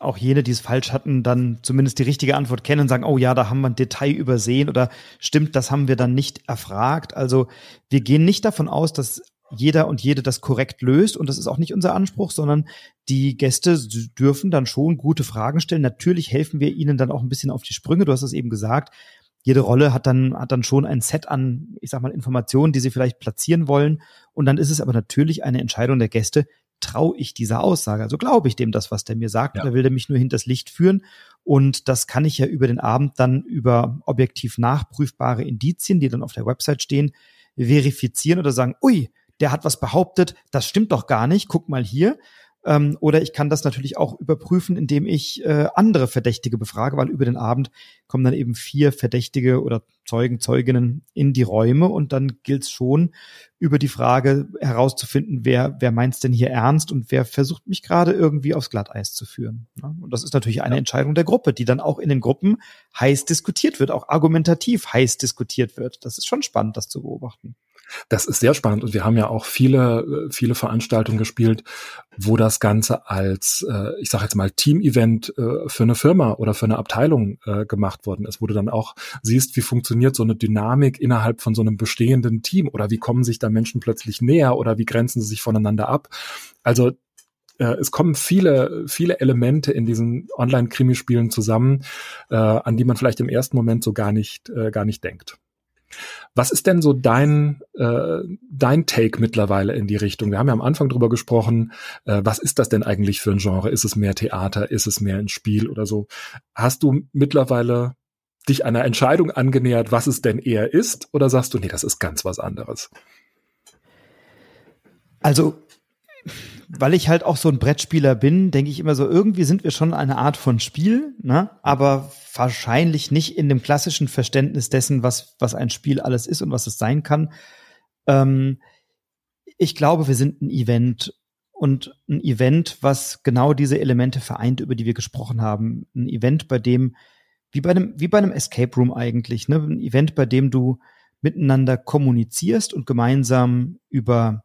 auch jene, die es falsch hatten, dann zumindest die richtige Antwort kennen und sagen, oh ja, da haben wir ein Detail übersehen oder stimmt, das haben wir dann nicht erfragt. Also wir gehen nicht davon aus, dass jeder und jede das korrekt löst und das ist auch nicht unser Anspruch, sondern die Gäste dürfen dann schon gute Fragen stellen. Natürlich helfen wir ihnen dann auch ein bisschen auf die Sprünge. Du hast es eben gesagt jede Rolle hat dann, hat dann schon ein Set an, ich sag mal, Informationen, die sie vielleicht platzieren wollen. Und dann ist es aber natürlich eine Entscheidung der Gäste, traue ich dieser Aussage? Also glaube ich dem das, was der mir sagt, ja. oder will der mich nur hinters Licht führen? Und das kann ich ja über den Abend dann über objektiv nachprüfbare Indizien, die dann auf der Website stehen, verifizieren oder sagen, ui, der hat was behauptet, das stimmt doch gar nicht, guck mal hier. Ähm, oder ich kann das natürlich auch überprüfen, indem ich äh, andere Verdächtige befrage, weil über den Abend kommen dann eben vier Verdächtige oder Zeugen, Zeuginnen in die Räume und dann gilt es schon, über die Frage herauszufinden, wer, wer meint's denn hier ernst und wer versucht mich gerade irgendwie aufs Glatteis zu führen. Ne? Und das ist natürlich eine ja. Entscheidung der Gruppe, die dann auch in den Gruppen heiß diskutiert wird, auch argumentativ heiß diskutiert wird. Das ist schon spannend, das zu beobachten. Das ist sehr spannend und wir haben ja auch viele, viele Veranstaltungen gespielt, wo das Ganze als, äh, ich sage jetzt mal, Team-Event äh, für eine Firma oder für eine Abteilung äh, gemacht worden ist, wo du dann auch siehst, wie funktioniert so eine Dynamik innerhalb von so einem bestehenden Team oder wie kommen sich da Menschen plötzlich näher oder wie grenzen sie sich voneinander ab. Also äh, es kommen viele, viele Elemente in diesen Online-Krimispielen zusammen, äh, an die man vielleicht im ersten Moment so gar nicht, äh, gar nicht denkt. Was ist denn so dein, äh, dein Take mittlerweile in die Richtung? Wir haben ja am Anfang drüber gesprochen, äh, was ist das denn eigentlich für ein Genre? Ist es mehr Theater? Ist es mehr ein Spiel oder so? Hast du mittlerweile dich einer Entscheidung angenähert, was es denn eher ist? Oder sagst du, nee, das ist ganz was anderes? Also weil ich halt auch so ein Brettspieler bin, denke ich immer so, irgendwie sind wir schon eine Art von Spiel, ne? aber wahrscheinlich nicht in dem klassischen Verständnis dessen, was, was ein Spiel alles ist und was es sein kann. Ähm, ich glaube, wir sind ein Event und ein Event, was genau diese Elemente vereint, über die wir gesprochen haben. Ein Event, bei dem, wie bei einem, wie bei einem Escape Room eigentlich, ne? ein Event, bei dem du miteinander kommunizierst und gemeinsam über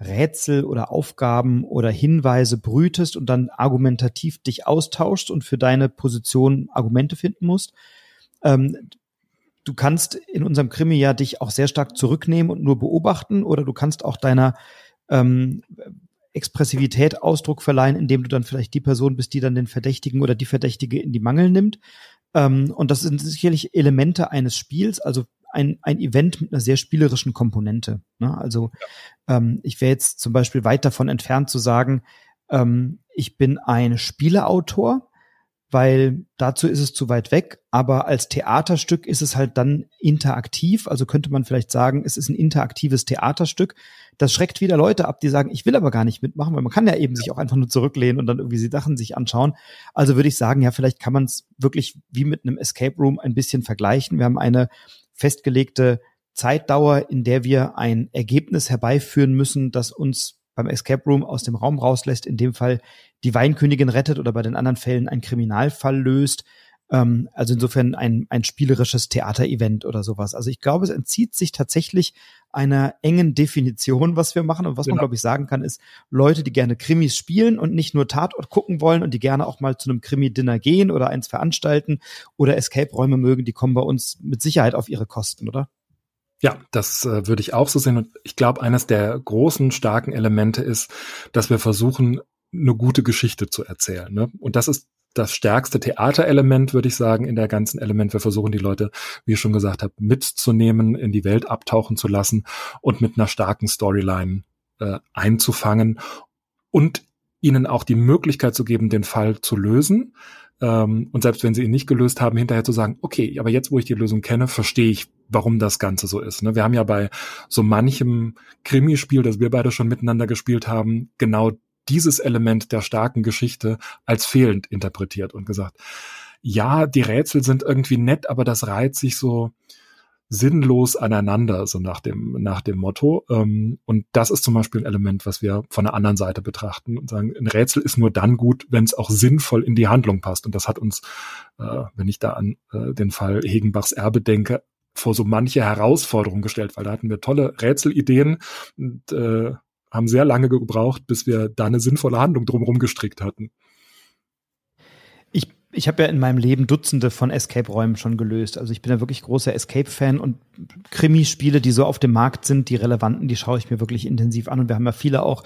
Rätsel oder Aufgaben oder Hinweise brütest und dann argumentativ dich austauschst und für deine Position Argumente finden musst. Ähm, du kannst in unserem Krimi ja dich auch sehr stark zurücknehmen und nur beobachten oder du kannst auch deiner ähm, Expressivität Ausdruck verleihen, indem du dann vielleicht die Person bist, die dann den Verdächtigen oder die Verdächtige in die Mangel nimmt. Ähm, und das sind sicherlich Elemente eines Spiels. Also ein, ein Event mit einer sehr spielerischen Komponente. Ne? Also ähm, ich wäre jetzt zum Beispiel weit davon entfernt zu sagen, ähm, ich bin ein Spieleautor, weil dazu ist es zu weit weg, aber als Theaterstück ist es halt dann interaktiv, also könnte man vielleicht sagen, es ist ein interaktives Theaterstück. Das schreckt wieder Leute ab, die sagen, ich will aber gar nicht mitmachen, weil man kann ja eben sich auch einfach nur zurücklehnen und dann irgendwie die Sachen sich anschauen. Also würde ich sagen, ja, vielleicht kann man es wirklich wie mit einem Escape Room ein bisschen vergleichen. Wir haben eine festgelegte Zeitdauer, in der wir ein Ergebnis herbeiführen müssen, das uns beim Escape Room aus dem Raum rauslässt, in dem Fall die Weinkönigin rettet oder bei den anderen Fällen ein Kriminalfall löst. Ähm, also insofern ein, ein spielerisches Theaterevent oder sowas. Also ich glaube, es entzieht sich tatsächlich einer engen Definition, was wir machen. Und was genau. man, glaube ich, sagen kann, ist Leute, die gerne Krimis spielen und nicht nur Tatort gucken wollen und die gerne auch mal zu einem Krimi-Dinner gehen oder eins veranstalten oder Escape-Räume mögen, die kommen bei uns mit Sicherheit auf ihre Kosten, oder? Ja, das äh, würde ich auch so sehen. Und ich glaube, eines der großen, starken Elemente ist, dass wir versuchen, eine gute Geschichte zu erzählen. Ne? Und das ist das stärkste Theaterelement, würde ich sagen, in der ganzen Element. Wir versuchen die Leute, wie ich schon gesagt habe, mitzunehmen, in die Welt abtauchen zu lassen und mit einer starken Storyline äh, einzufangen und ihnen auch die Möglichkeit zu geben, den Fall zu lösen. Ähm, und selbst wenn sie ihn nicht gelöst haben, hinterher zu sagen, okay, aber jetzt, wo ich die Lösung kenne, verstehe ich, warum das Ganze so ist. Ne? Wir haben ja bei so manchem Krimispiel, das wir beide schon miteinander gespielt haben, genau dieses Element der starken Geschichte als fehlend interpretiert und gesagt, ja, die Rätsel sind irgendwie nett, aber das reiht sich so sinnlos aneinander, so nach dem, nach dem Motto. Ähm, und das ist zum Beispiel ein Element, was wir von der anderen Seite betrachten und sagen, ein Rätsel ist nur dann gut, wenn es auch sinnvoll in die Handlung passt. Und das hat uns, äh, wenn ich da an äh, den Fall Hegenbachs Erbe denke, vor so manche Herausforderung gestellt, weil da hatten wir tolle Rätselideen und äh, haben sehr lange gebraucht, bis wir da eine sinnvolle Handlung drumherum gestrickt hatten. Ich, ich habe ja in meinem Leben Dutzende von Escape-Räumen schon gelöst. Also ich bin ja wirklich großer Escape-Fan und Krimispiele, die so auf dem Markt sind, die relevanten, die schaue ich mir wirklich intensiv an. Und wir haben ja viele auch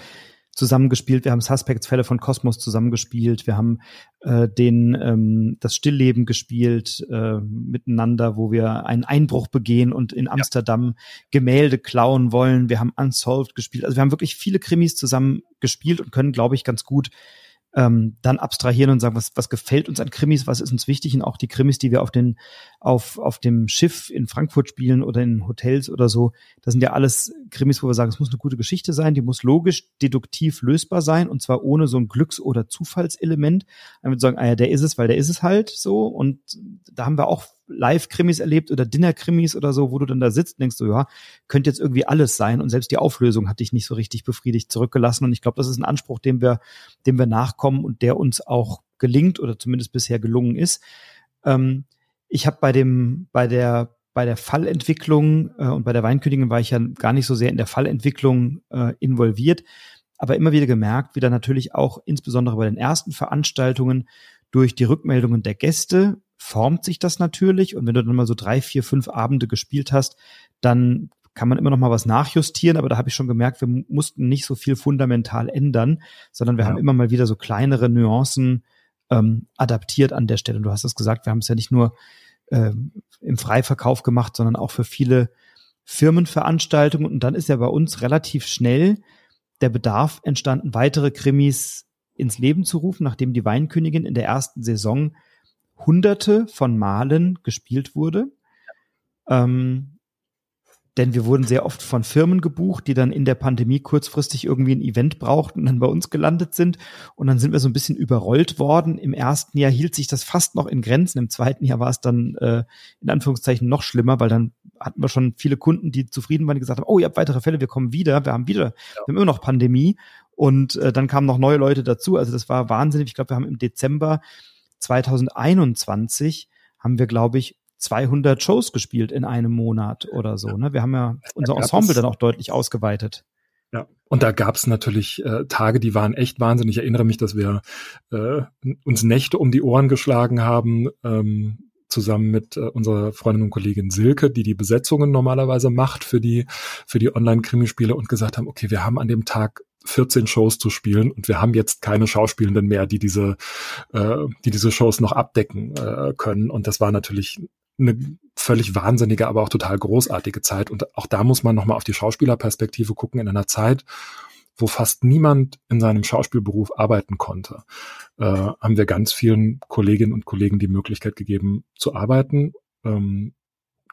zusammengespielt. Wir haben Suspects-Fälle von Kosmos zusammengespielt. Wir haben äh, den ähm, das Stillleben gespielt äh, miteinander, wo wir einen Einbruch begehen und in Amsterdam ja. Gemälde klauen wollen. Wir haben Unsolved gespielt. Also wir haben wirklich viele Krimis zusammen gespielt und können, glaube ich, ganz gut ähm, dann abstrahieren und sagen, was, was gefällt uns an Krimis, was ist uns wichtig und auch die Krimis, die wir auf den auf auf dem Schiff in Frankfurt spielen oder in Hotels oder so, das sind ja alles Krimis, wo wir sagen, es muss eine gute Geschichte sein, die muss logisch, deduktiv lösbar sein und zwar ohne so ein Glücks- oder Zufallselement. Dann sagen, ah ja, der ist es, weil der ist es halt so und da haben wir auch Live-Krimis erlebt oder Dinner-Krimis oder so, wo du dann da sitzt denkst so, ja, könnte jetzt irgendwie alles sein und selbst die Auflösung hat dich nicht so richtig befriedigt zurückgelassen und ich glaube, das ist ein Anspruch, dem wir, dem wir nachkommen und der uns auch gelingt oder zumindest bisher gelungen ist. Ähm, ich habe bei dem, bei der, bei der Fallentwicklung äh, und bei der Weinkönigin war ich ja gar nicht so sehr in der Fallentwicklung äh, involviert, aber immer wieder gemerkt, wie da natürlich auch insbesondere bei den ersten Veranstaltungen durch die Rückmeldungen der Gäste formt sich das natürlich. Und wenn du dann mal so drei, vier, fünf Abende gespielt hast, dann kann man immer noch mal was nachjustieren, aber da habe ich schon gemerkt, wir mussten nicht so viel fundamental ändern, sondern wir ja. haben immer mal wieder so kleinere Nuancen ähm, adaptiert an der Stelle. Und du hast es gesagt, wir haben es ja nicht nur ähm, im Freiverkauf gemacht, sondern auch für viele Firmenveranstaltungen. Und dann ist ja bei uns relativ schnell der Bedarf entstanden, weitere Krimis ins Leben zu rufen, nachdem die Weinkönigin in der ersten Saison hunderte von Malen gespielt wurde. Ähm, denn wir wurden sehr oft von Firmen gebucht, die dann in der Pandemie kurzfristig irgendwie ein Event brauchten und dann bei uns gelandet sind. Und dann sind wir so ein bisschen überrollt worden. Im ersten Jahr hielt sich das fast noch in Grenzen. Im zweiten Jahr war es dann äh, in Anführungszeichen noch schlimmer, weil dann hatten wir schon viele Kunden, die zufrieden waren, die gesagt haben, oh, ihr habt weitere Fälle, wir kommen wieder, wir haben wieder, ja. wir haben immer noch Pandemie. Und äh, dann kamen noch neue Leute dazu. Also das war wahnsinnig. Ich glaube, wir haben im Dezember 2021 haben wir, glaube ich, 200 Shows gespielt in einem Monat oder so. Ne? Wir haben ja unser Ensemble dann auch deutlich ausgeweitet. Ja, und da gab es natürlich äh, Tage, die waren echt wahnsinnig. Ich erinnere mich, dass wir äh, uns Nächte um die Ohren geschlagen haben, ähm, zusammen mit äh, unserer Freundin und Kollegin Silke, die die Besetzungen normalerweise macht für die für die Online-Krimispiele und gesagt haben, okay, wir haben an dem Tag 14 Shows zu spielen und wir haben jetzt keine Schauspielenden mehr, die diese, äh, die diese Shows noch abdecken äh, können. Und das war natürlich eine völlig wahnsinnige, aber auch total großartige Zeit. Und auch da muss man nochmal auf die Schauspielerperspektive gucken in einer Zeit, wo fast niemand in seinem Schauspielberuf arbeiten konnte, äh, haben wir ganz vielen Kolleginnen und Kollegen die Möglichkeit gegeben zu arbeiten. Ähm,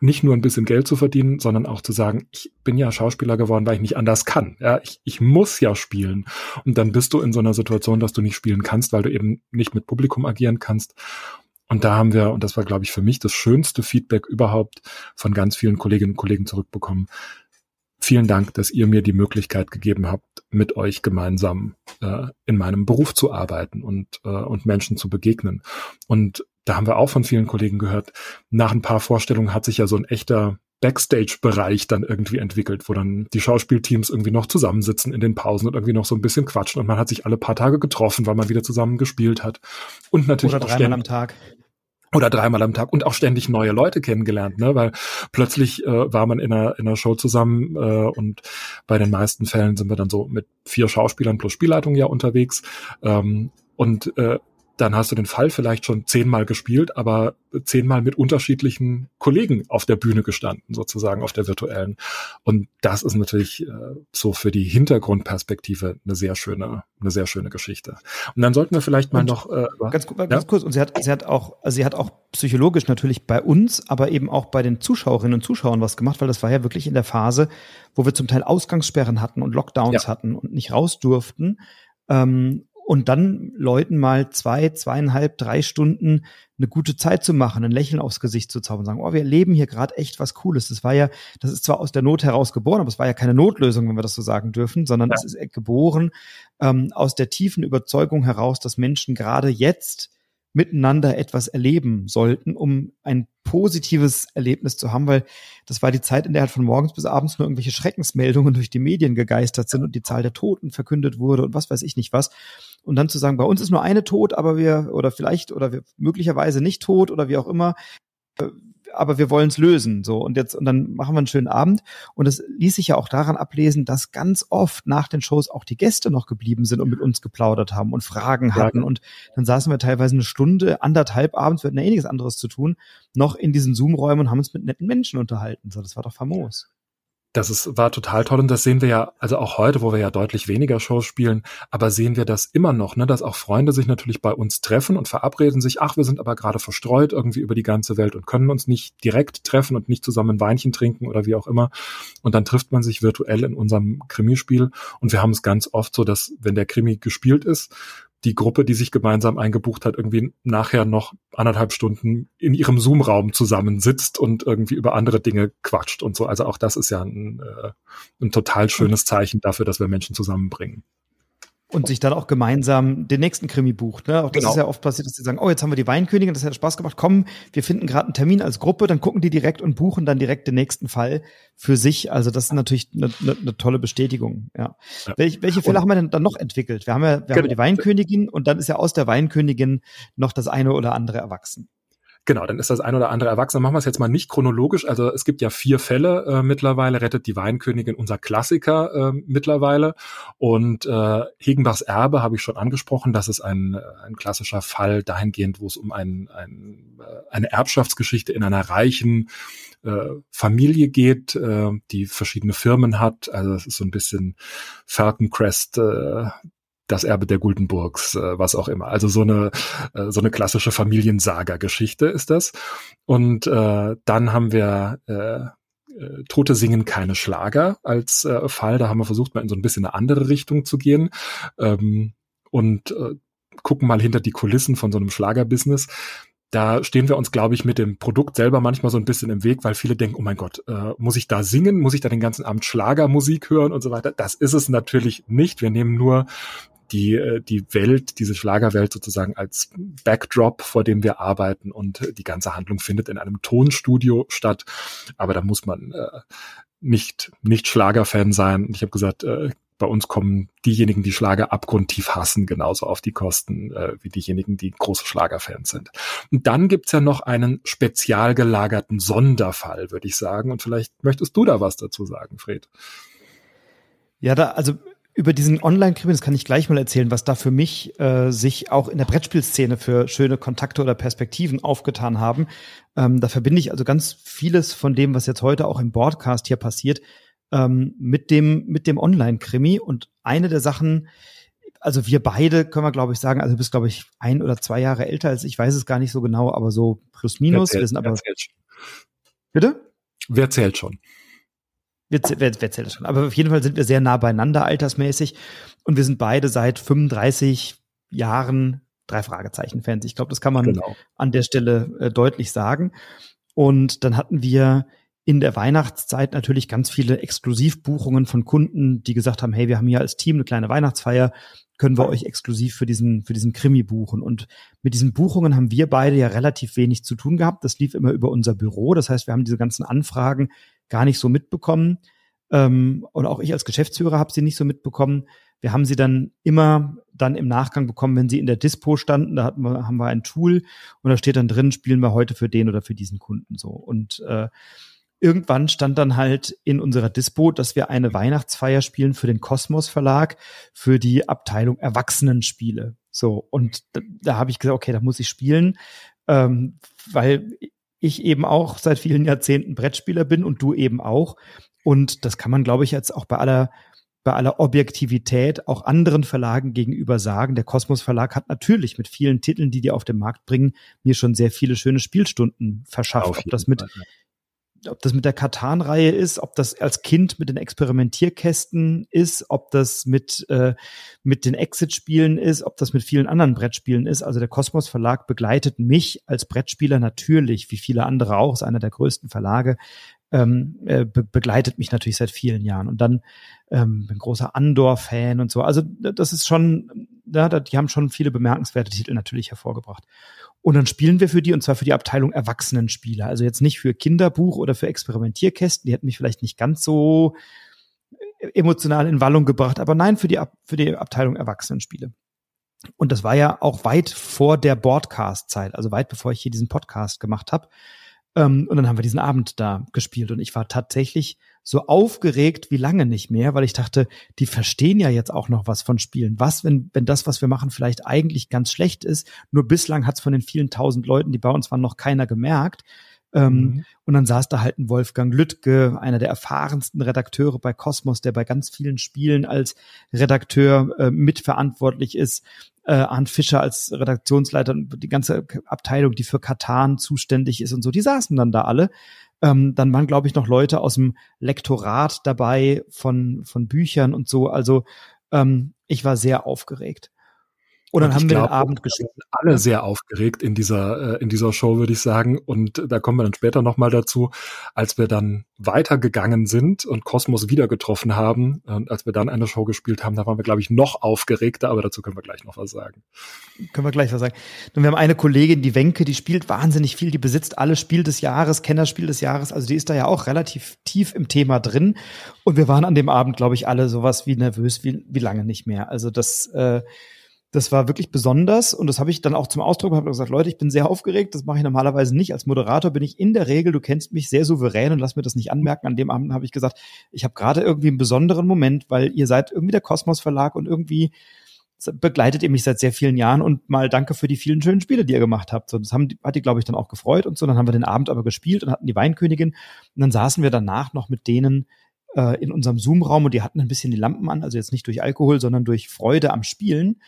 nicht nur ein bisschen Geld zu verdienen, sondern auch zu sagen, ich bin ja Schauspieler geworden, weil ich nicht anders kann. Ja, ich, ich muss ja spielen. Und dann bist du in so einer Situation, dass du nicht spielen kannst, weil du eben nicht mit Publikum agieren kannst. Und da haben wir, und das war, glaube ich, für mich das schönste Feedback überhaupt von ganz vielen Kolleginnen und Kollegen zurückbekommen. Vielen Dank, dass ihr mir die Möglichkeit gegeben habt, mit euch gemeinsam äh, in meinem Beruf zu arbeiten und, äh, und Menschen zu begegnen. Und da haben wir auch von vielen Kollegen gehört, nach ein paar Vorstellungen hat sich ja so ein echter Backstage-Bereich dann irgendwie entwickelt, wo dann die Schauspielteams irgendwie noch zusammensitzen in den Pausen und irgendwie noch so ein bisschen quatschen und man hat sich alle paar Tage getroffen, weil man wieder zusammen gespielt hat. Und natürlich Oder dreimal am Tag oder dreimal am Tag und auch ständig neue Leute kennengelernt, ne? weil plötzlich äh, war man in einer, in einer Show zusammen äh, und bei den meisten Fällen sind wir dann so mit vier Schauspielern plus Spielleitung ja unterwegs ähm, und äh, dann hast du den Fall vielleicht schon zehnmal gespielt, aber zehnmal mit unterschiedlichen Kollegen auf der Bühne gestanden, sozusagen auf der virtuellen. Und das ist natürlich äh, so für die Hintergrundperspektive eine sehr schöne, eine sehr schöne Geschichte. Und dann sollten wir vielleicht mal und noch äh, ganz, ganz ja? kurz. Und sie hat, sie hat auch, also sie hat auch psychologisch natürlich bei uns, aber eben auch bei den Zuschauerinnen und Zuschauern was gemacht, weil das war ja wirklich in der Phase, wo wir zum Teil Ausgangssperren hatten und Lockdowns ja. hatten und nicht raus durften. Ähm, und dann Leuten mal zwei, zweieinhalb, drei Stunden eine gute Zeit zu machen, ein Lächeln aufs Gesicht zu zaubern, sagen, oh, wir leben hier gerade echt was Cooles. Das war ja, das ist zwar aus der Not heraus geboren, aber es war ja keine Notlösung, wenn wir das so sagen dürfen, sondern ja. es ist geboren ähm, aus der tiefen Überzeugung heraus, dass Menschen gerade jetzt miteinander etwas erleben sollten, um ein positives Erlebnis zu haben, weil das war die Zeit, in der halt von morgens bis abends nur irgendwelche Schreckensmeldungen durch die Medien gegeistert sind und die Zahl der Toten verkündet wurde und was weiß ich nicht was. Und dann zu sagen, bei uns ist nur eine tot, aber wir, oder vielleicht, oder wir möglicherweise nicht tot oder wie auch immer, aber wir wollen es lösen. So, und jetzt, und dann machen wir einen schönen Abend. Und es ließ sich ja auch daran ablesen, dass ganz oft nach den Shows auch die Gäste noch geblieben sind und mit uns geplaudert haben und Fragen hatten. Ja. Und dann saßen wir teilweise eine Stunde, anderthalb abends, wir hatten ja eh nichts anderes zu tun, noch in diesen Zoom-Räumen und haben uns mit netten Menschen unterhalten. So, das war doch famos das ist, war total toll. Und das sehen wir ja, also auch heute, wo wir ja deutlich weniger Shows spielen, aber sehen wir das immer noch, ne, dass auch Freunde sich natürlich bei uns treffen und verabreden sich, ach, wir sind aber gerade verstreut irgendwie über die ganze Welt und können uns nicht direkt treffen und nicht zusammen ein Weinchen trinken oder wie auch immer. Und dann trifft man sich virtuell in unserem Krimispiel. Und wir haben es ganz oft so, dass wenn der Krimi gespielt ist, die Gruppe, die sich gemeinsam eingebucht hat, irgendwie nachher noch anderthalb Stunden in ihrem Zoom-Raum zusammensitzt und irgendwie über andere Dinge quatscht und so. Also auch das ist ja ein, äh, ein total schönes Zeichen dafür, dass wir Menschen zusammenbringen. Und sich dann auch gemeinsam den nächsten Krimi bucht. Ne? Auch das genau. ist ja oft passiert, dass sie sagen, oh, jetzt haben wir die Weinkönigin, das hat Spaß gemacht, komm, wir finden gerade einen Termin als Gruppe, dann gucken die direkt und buchen dann direkt den nächsten Fall für sich. Also das ist natürlich eine, eine, eine tolle Bestätigung. Ja. ja. Welch, welche Fälle und, haben wir denn dann noch entwickelt? Wir haben ja, wir genau. haben die Weinkönigin und dann ist ja aus der Weinkönigin noch das eine oder andere erwachsen. Genau, dann ist das ein oder andere Erwachsene. Machen wir es jetzt mal nicht chronologisch. Also es gibt ja vier Fälle äh, mittlerweile. Rettet die Weinkönigin unser Klassiker äh, mittlerweile. Und äh, Hegenbachs Erbe habe ich schon angesprochen. Das ist ein, äh, ein klassischer Fall dahingehend, wo es um ein, ein, äh, eine Erbschaftsgeschichte in einer reichen äh, Familie geht, die verschiedene Firmen hat. Also es ist so ein bisschen Falconcrest äh, das Erbe der Guldenburgs, äh, was auch immer. Also so eine äh, so eine klassische Familiensaga-Geschichte ist das. Und äh, dann haben wir äh, äh, Tote singen keine Schlager als äh, Fall. Da haben wir versucht, mal in so ein bisschen eine andere Richtung zu gehen ähm, und äh, gucken mal hinter die Kulissen von so einem Schlagerbusiness. Da stehen wir uns, glaube ich, mit dem Produkt selber manchmal so ein bisschen im Weg, weil viele denken, oh mein Gott, äh, muss ich da singen? Muss ich da den ganzen Abend Schlagermusik hören und so weiter? Das ist es natürlich nicht. Wir nehmen nur die, äh, die Welt, diese Schlagerwelt sozusagen als Backdrop, vor dem wir arbeiten und die ganze Handlung findet in einem Tonstudio statt. Aber da muss man äh, nicht, nicht Schlagerfan sein. Ich habe gesagt, äh, bei uns kommen diejenigen, die Schlager abgrundtief hassen, genauso auf die Kosten äh, wie diejenigen, die große Schlagerfans sind. Und dann gibt's ja noch einen spezial gelagerten Sonderfall, würde ich sagen. Und vielleicht möchtest du da was dazu sagen, Fred. Ja, da, also über diesen Online-Krimi, das kann ich gleich mal erzählen, was da für mich äh, sich auch in der Brettspielszene für schöne Kontakte oder Perspektiven aufgetan haben. Ähm, da verbinde ich also ganz vieles von dem, was jetzt heute auch im Broadcast hier passiert, ähm, mit dem, mit dem Online-Krimi. Und eine der Sachen, also wir beide können wir, glaube ich, sagen, also du bist, glaube ich, ein oder zwei Jahre älter als ich, weiß es gar nicht so genau, aber so plus minus. Zählt, wir sind aber. Bitte? Wer zählt schon? Wir, wer, wer zählt das schon? Aber auf jeden Fall sind wir sehr nah beieinander altersmäßig und wir sind beide seit 35 Jahren drei Fragezeichen Fans. Ich glaube, das kann man genau. an der Stelle äh, deutlich sagen. Und dann hatten wir in der Weihnachtszeit natürlich ganz viele Exklusivbuchungen von Kunden, die gesagt haben, hey, wir haben hier als Team eine kleine Weihnachtsfeier, können wir euch exklusiv für diesen, für diesen Krimi buchen. Und mit diesen Buchungen haben wir beide ja relativ wenig zu tun gehabt. Das lief immer über unser Büro. Das heißt, wir haben diese ganzen Anfragen gar nicht so mitbekommen. Ähm, und auch ich als Geschäftsführer habe sie nicht so mitbekommen. Wir haben sie dann immer dann im Nachgang bekommen, wenn sie in der Dispo standen. Da hatten wir, haben wir ein Tool und da steht dann drin, spielen wir heute für den oder für diesen Kunden so. Und äh, irgendwann stand dann halt in unserer Dispo, dass wir eine Weihnachtsfeier spielen für den Kosmos Verlag, für die Abteilung Erwachsenenspiele. So, und da, da habe ich gesagt, okay, da muss ich spielen, ähm, weil ich eben auch seit vielen Jahrzehnten Brettspieler bin und du eben auch. Und das kann man, glaube ich, jetzt auch bei aller bei aller Objektivität auch anderen Verlagen gegenüber sagen, der Kosmos Verlag hat natürlich mit vielen Titeln, die die auf den Markt bringen, mir schon sehr viele schöne Spielstunden verschafft. Ob das mit, ob das mit der Katan-Reihe ist, ob das als Kind mit den Experimentierkästen ist, ob das mit, äh, mit den Exit-Spielen ist, ob das mit vielen anderen Brettspielen ist. Also der Kosmos Verlag begleitet mich als Brettspieler natürlich, wie viele andere auch, ist einer der größten Verlage, ähm, äh, be begleitet mich natürlich seit vielen Jahren. Und dann ähm, bin großer Andor-Fan und so. Also das ist schon, ja, die haben schon viele bemerkenswerte Titel natürlich hervorgebracht. Und dann spielen wir für die, und zwar für die Abteilung Erwachsenenspieler. Also jetzt nicht für Kinderbuch oder für Experimentierkästen, die hätten mich vielleicht nicht ganz so emotional in Wallung gebracht, aber nein, für die, für die Abteilung Erwachsenenspiele. Und das war ja auch weit vor der Broadcast-Zeit, also weit bevor ich hier diesen Podcast gemacht habe. Ähm, und dann haben wir diesen Abend da gespielt und ich war tatsächlich so aufgeregt wie lange nicht mehr, weil ich dachte, die verstehen ja jetzt auch noch was von Spielen. Was, wenn, wenn das, was wir machen, vielleicht eigentlich ganz schlecht ist? Nur bislang hat es von den vielen tausend Leuten, die bei uns waren, noch keiner gemerkt. Ähm, mhm. Und dann saß da halt ein Wolfgang Lüttke, einer der erfahrensten Redakteure bei Cosmos, der bei ganz vielen Spielen als Redakteur äh, mitverantwortlich ist äh, Arndt Fischer als Redaktionsleiter und die ganze Abteilung, die für Katan zuständig ist und so, die saßen dann da alle. Ähm, dann waren, glaube ich, noch Leute aus dem Lektorat dabei von, von Büchern und so. Also ähm, ich war sehr aufgeregt. Und dann und haben wir glaub, den Abend gespielt. Alle sehr aufgeregt in dieser, äh, in dieser Show, würde ich sagen. Und da kommen wir dann später nochmal dazu, als wir dann weitergegangen sind und Kosmos wieder getroffen haben. Und als wir dann eine Show gespielt haben, da waren wir, glaube ich, noch aufgeregter, aber dazu können wir gleich noch was sagen. Können wir gleich was sagen. Und wir haben eine Kollegin, die Wenke, die spielt wahnsinnig viel, die besitzt alle Spiel des Jahres, Kennerspiel des Jahres. Also die ist da ja auch relativ tief im Thema drin. Und wir waren an dem Abend, glaube ich, alle sowas wie nervös, wie, wie lange nicht mehr. Also das, äh, das war wirklich besonders und das habe ich dann auch zum Ausdruck habe gesagt, Leute, ich bin sehr aufgeregt, das mache ich normalerweise nicht. Als Moderator bin ich in der Regel, du kennst mich sehr souverän und lass mir das nicht anmerken. An dem Abend habe ich gesagt, ich habe gerade irgendwie einen besonderen Moment, weil ihr seid irgendwie der Kosmos Verlag und irgendwie begleitet ihr mich seit sehr vielen Jahren und mal danke für die vielen schönen Spiele, die ihr gemacht habt. So, das haben, hat die, glaube ich, dann auch gefreut und so. Dann haben wir den Abend aber gespielt und hatten die Weinkönigin und dann saßen wir danach noch mit denen äh, in unserem Zoom-Raum und die hatten ein bisschen die Lampen an, also jetzt nicht durch Alkohol, sondern durch Freude am Spielen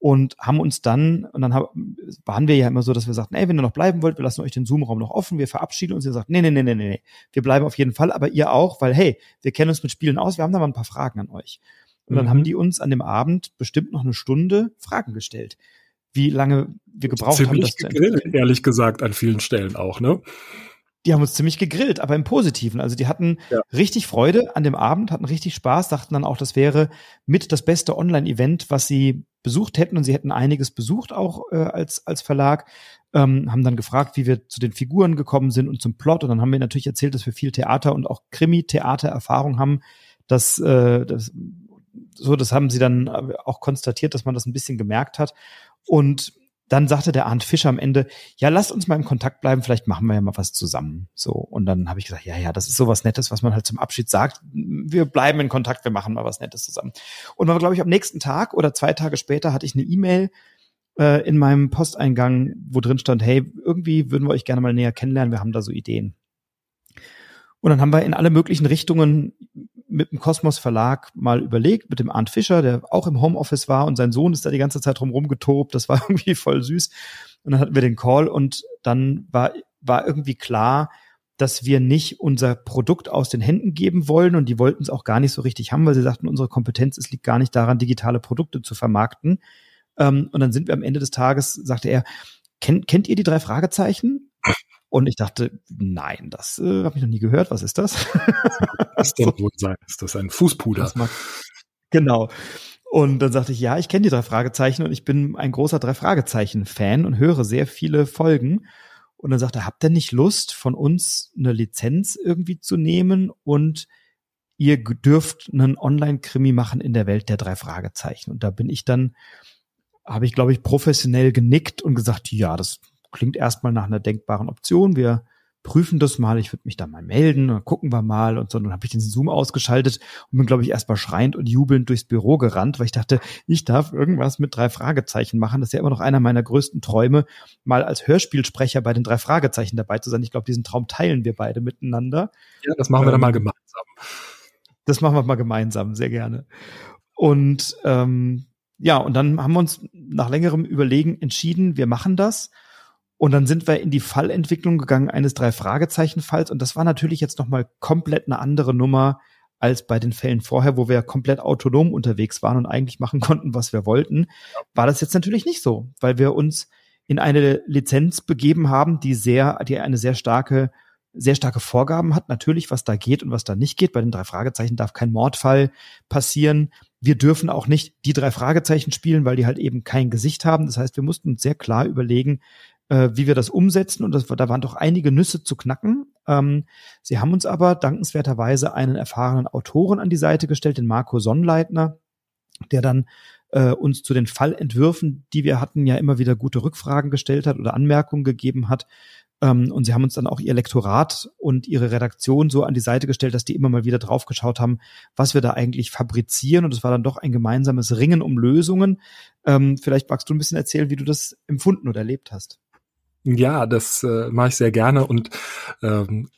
und haben uns dann, und dann waren wir ja immer so, dass wir sagten, ey, wenn ihr noch bleiben wollt, wir lassen euch den Zoom-Raum noch offen, wir verabschieden uns. Ihr sagt, nee, nee, nee, nee, nee, wir bleiben auf jeden Fall, aber ihr auch, weil hey, wir kennen uns mit Spielen aus, wir haben da mal ein paar Fragen an euch. Und dann mhm. haben die uns an dem Abend bestimmt noch eine Stunde Fragen gestellt. Wie lange wir gebraucht Ziemlich haben, das gegrillt, ehrlich gesagt, an vielen Stellen auch, ne? Die haben uns ziemlich gegrillt, aber im Positiven. Also die hatten ja. richtig Freude an dem Abend, hatten richtig Spaß, dachten dann auch, das wäre mit das beste Online-Event, was sie besucht hätten und sie hätten einiges besucht auch äh, als, als Verlag, ähm, haben dann gefragt, wie wir zu den Figuren gekommen sind und zum Plot und dann haben wir natürlich erzählt, dass wir viel Theater und auch Krimi-Theater-Erfahrung haben, dass, äh, das, so, das haben sie dann auch konstatiert, dass man das ein bisschen gemerkt hat und dann sagte der Arndt Fischer am Ende, ja, lasst uns mal im Kontakt bleiben, vielleicht machen wir ja mal was zusammen. So. Und dann habe ich gesagt, ja, ja, das ist sowas Nettes, was man halt zum Abschied sagt. Wir bleiben in Kontakt, wir machen mal was Nettes zusammen. Und dann, glaube ich, am nächsten Tag oder zwei Tage später hatte ich eine E-Mail äh, in meinem Posteingang, wo drin stand, hey, irgendwie würden wir euch gerne mal näher kennenlernen, wir haben da so Ideen. Und dann haben wir in alle möglichen Richtungen mit dem Kosmos Verlag mal überlegt, mit dem Arndt Fischer, der auch im Homeoffice war und sein Sohn ist da die ganze Zeit drum rumgetobt. Das war irgendwie voll süß. Und dann hatten wir den Call und dann war, war irgendwie klar, dass wir nicht unser Produkt aus den Händen geben wollen und die wollten es auch gar nicht so richtig haben, weil sie sagten, unsere Kompetenz, es liegt gar nicht daran, digitale Produkte zu vermarkten. Ähm, und dann sind wir am Ende des Tages, sagte er, kennt, kennt ihr die drei Fragezeichen? Und ich dachte, nein, das äh, habe ich noch nie gehört. Was ist das? Was denn wohl sein? Ist das ein Fußpuder? Das genau. Und dann sagte ich, ja, ich kenne die drei Fragezeichen und ich bin ein großer drei Fragezeichen-Fan und höre sehr viele Folgen. Und dann sagte er, habt ihr nicht Lust, von uns eine Lizenz irgendwie zu nehmen und ihr dürft einen Online-Krimi machen in der Welt der drei Fragezeichen. Und da bin ich dann, habe ich, glaube ich, professionell genickt und gesagt, ja, das klingt erstmal nach einer denkbaren Option. Wir prüfen das mal, ich würde mich da mal melden, dann gucken wir mal und so. Und dann habe ich den Zoom ausgeschaltet und bin, glaube ich, erstmal schreiend und jubelnd durchs Büro gerannt, weil ich dachte, ich darf irgendwas mit drei Fragezeichen machen. Das ist ja immer noch einer meiner größten Träume, mal als Hörspielsprecher bei den drei Fragezeichen dabei zu sein. Ich glaube, diesen Traum teilen wir beide miteinander. Ja, das machen wir ähm, dann mal gemeinsam. Das machen wir mal gemeinsam, sehr gerne. Und ähm, ja, und dann haben wir uns nach längerem Überlegen entschieden, wir machen das. Und dann sind wir in die Fallentwicklung gegangen eines drei Fragezeichen Falls. Und das war natürlich jetzt nochmal komplett eine andere Nummer als bei den Fällen vorher, wo wir komplett autonom unterwegs waren und eigentlich machen konnten, was wir wollten. War das jetzt natürlich nicht so, weil wir uns in eine Lizenz begeben haben, die sehr, die eine sehr starke, sehr starke Vorgaben hat. Natürlich, was da geht und was da nicht geht. Bei den drei Fragezeichen darf kein Mordfall passieren. Wir dürfen auch nicht die drei Fragezeichen spielen, weil die halt eben kein Gesicht haben. Das heißt, wir mussten uns sehr klar überlegen, äh, wie wir das umsetzen. Und das, da waren doch einige Nüsse zu knacken. Ähm, sie haben uns aber dankenswerterweise einen erfahrenen Autoren an die Seite gestellt, den Marco Sonnleitner, der dann äh, uns zu den Fallentwürfen, die wir hatten, ja immer wieder gute Rückfragen gestellt hat oder Anmerkungen gegeben hat. Ähm, und sie haben uns dann auch ihr Lektorat und ihre Redaktion so an die Seite gestellt, dass die immer mal wieder draufgeschaut haben, was wir da eigentlich fabrizieren. Und es war dann doch ein gemeinsames Ringen um Lösungen. Ähm, vielleicht magst du ein bisschen erzählen, wie du das empfunden oder erlebt hast. Ja, das äh, mache ich sehr gerne und ähm,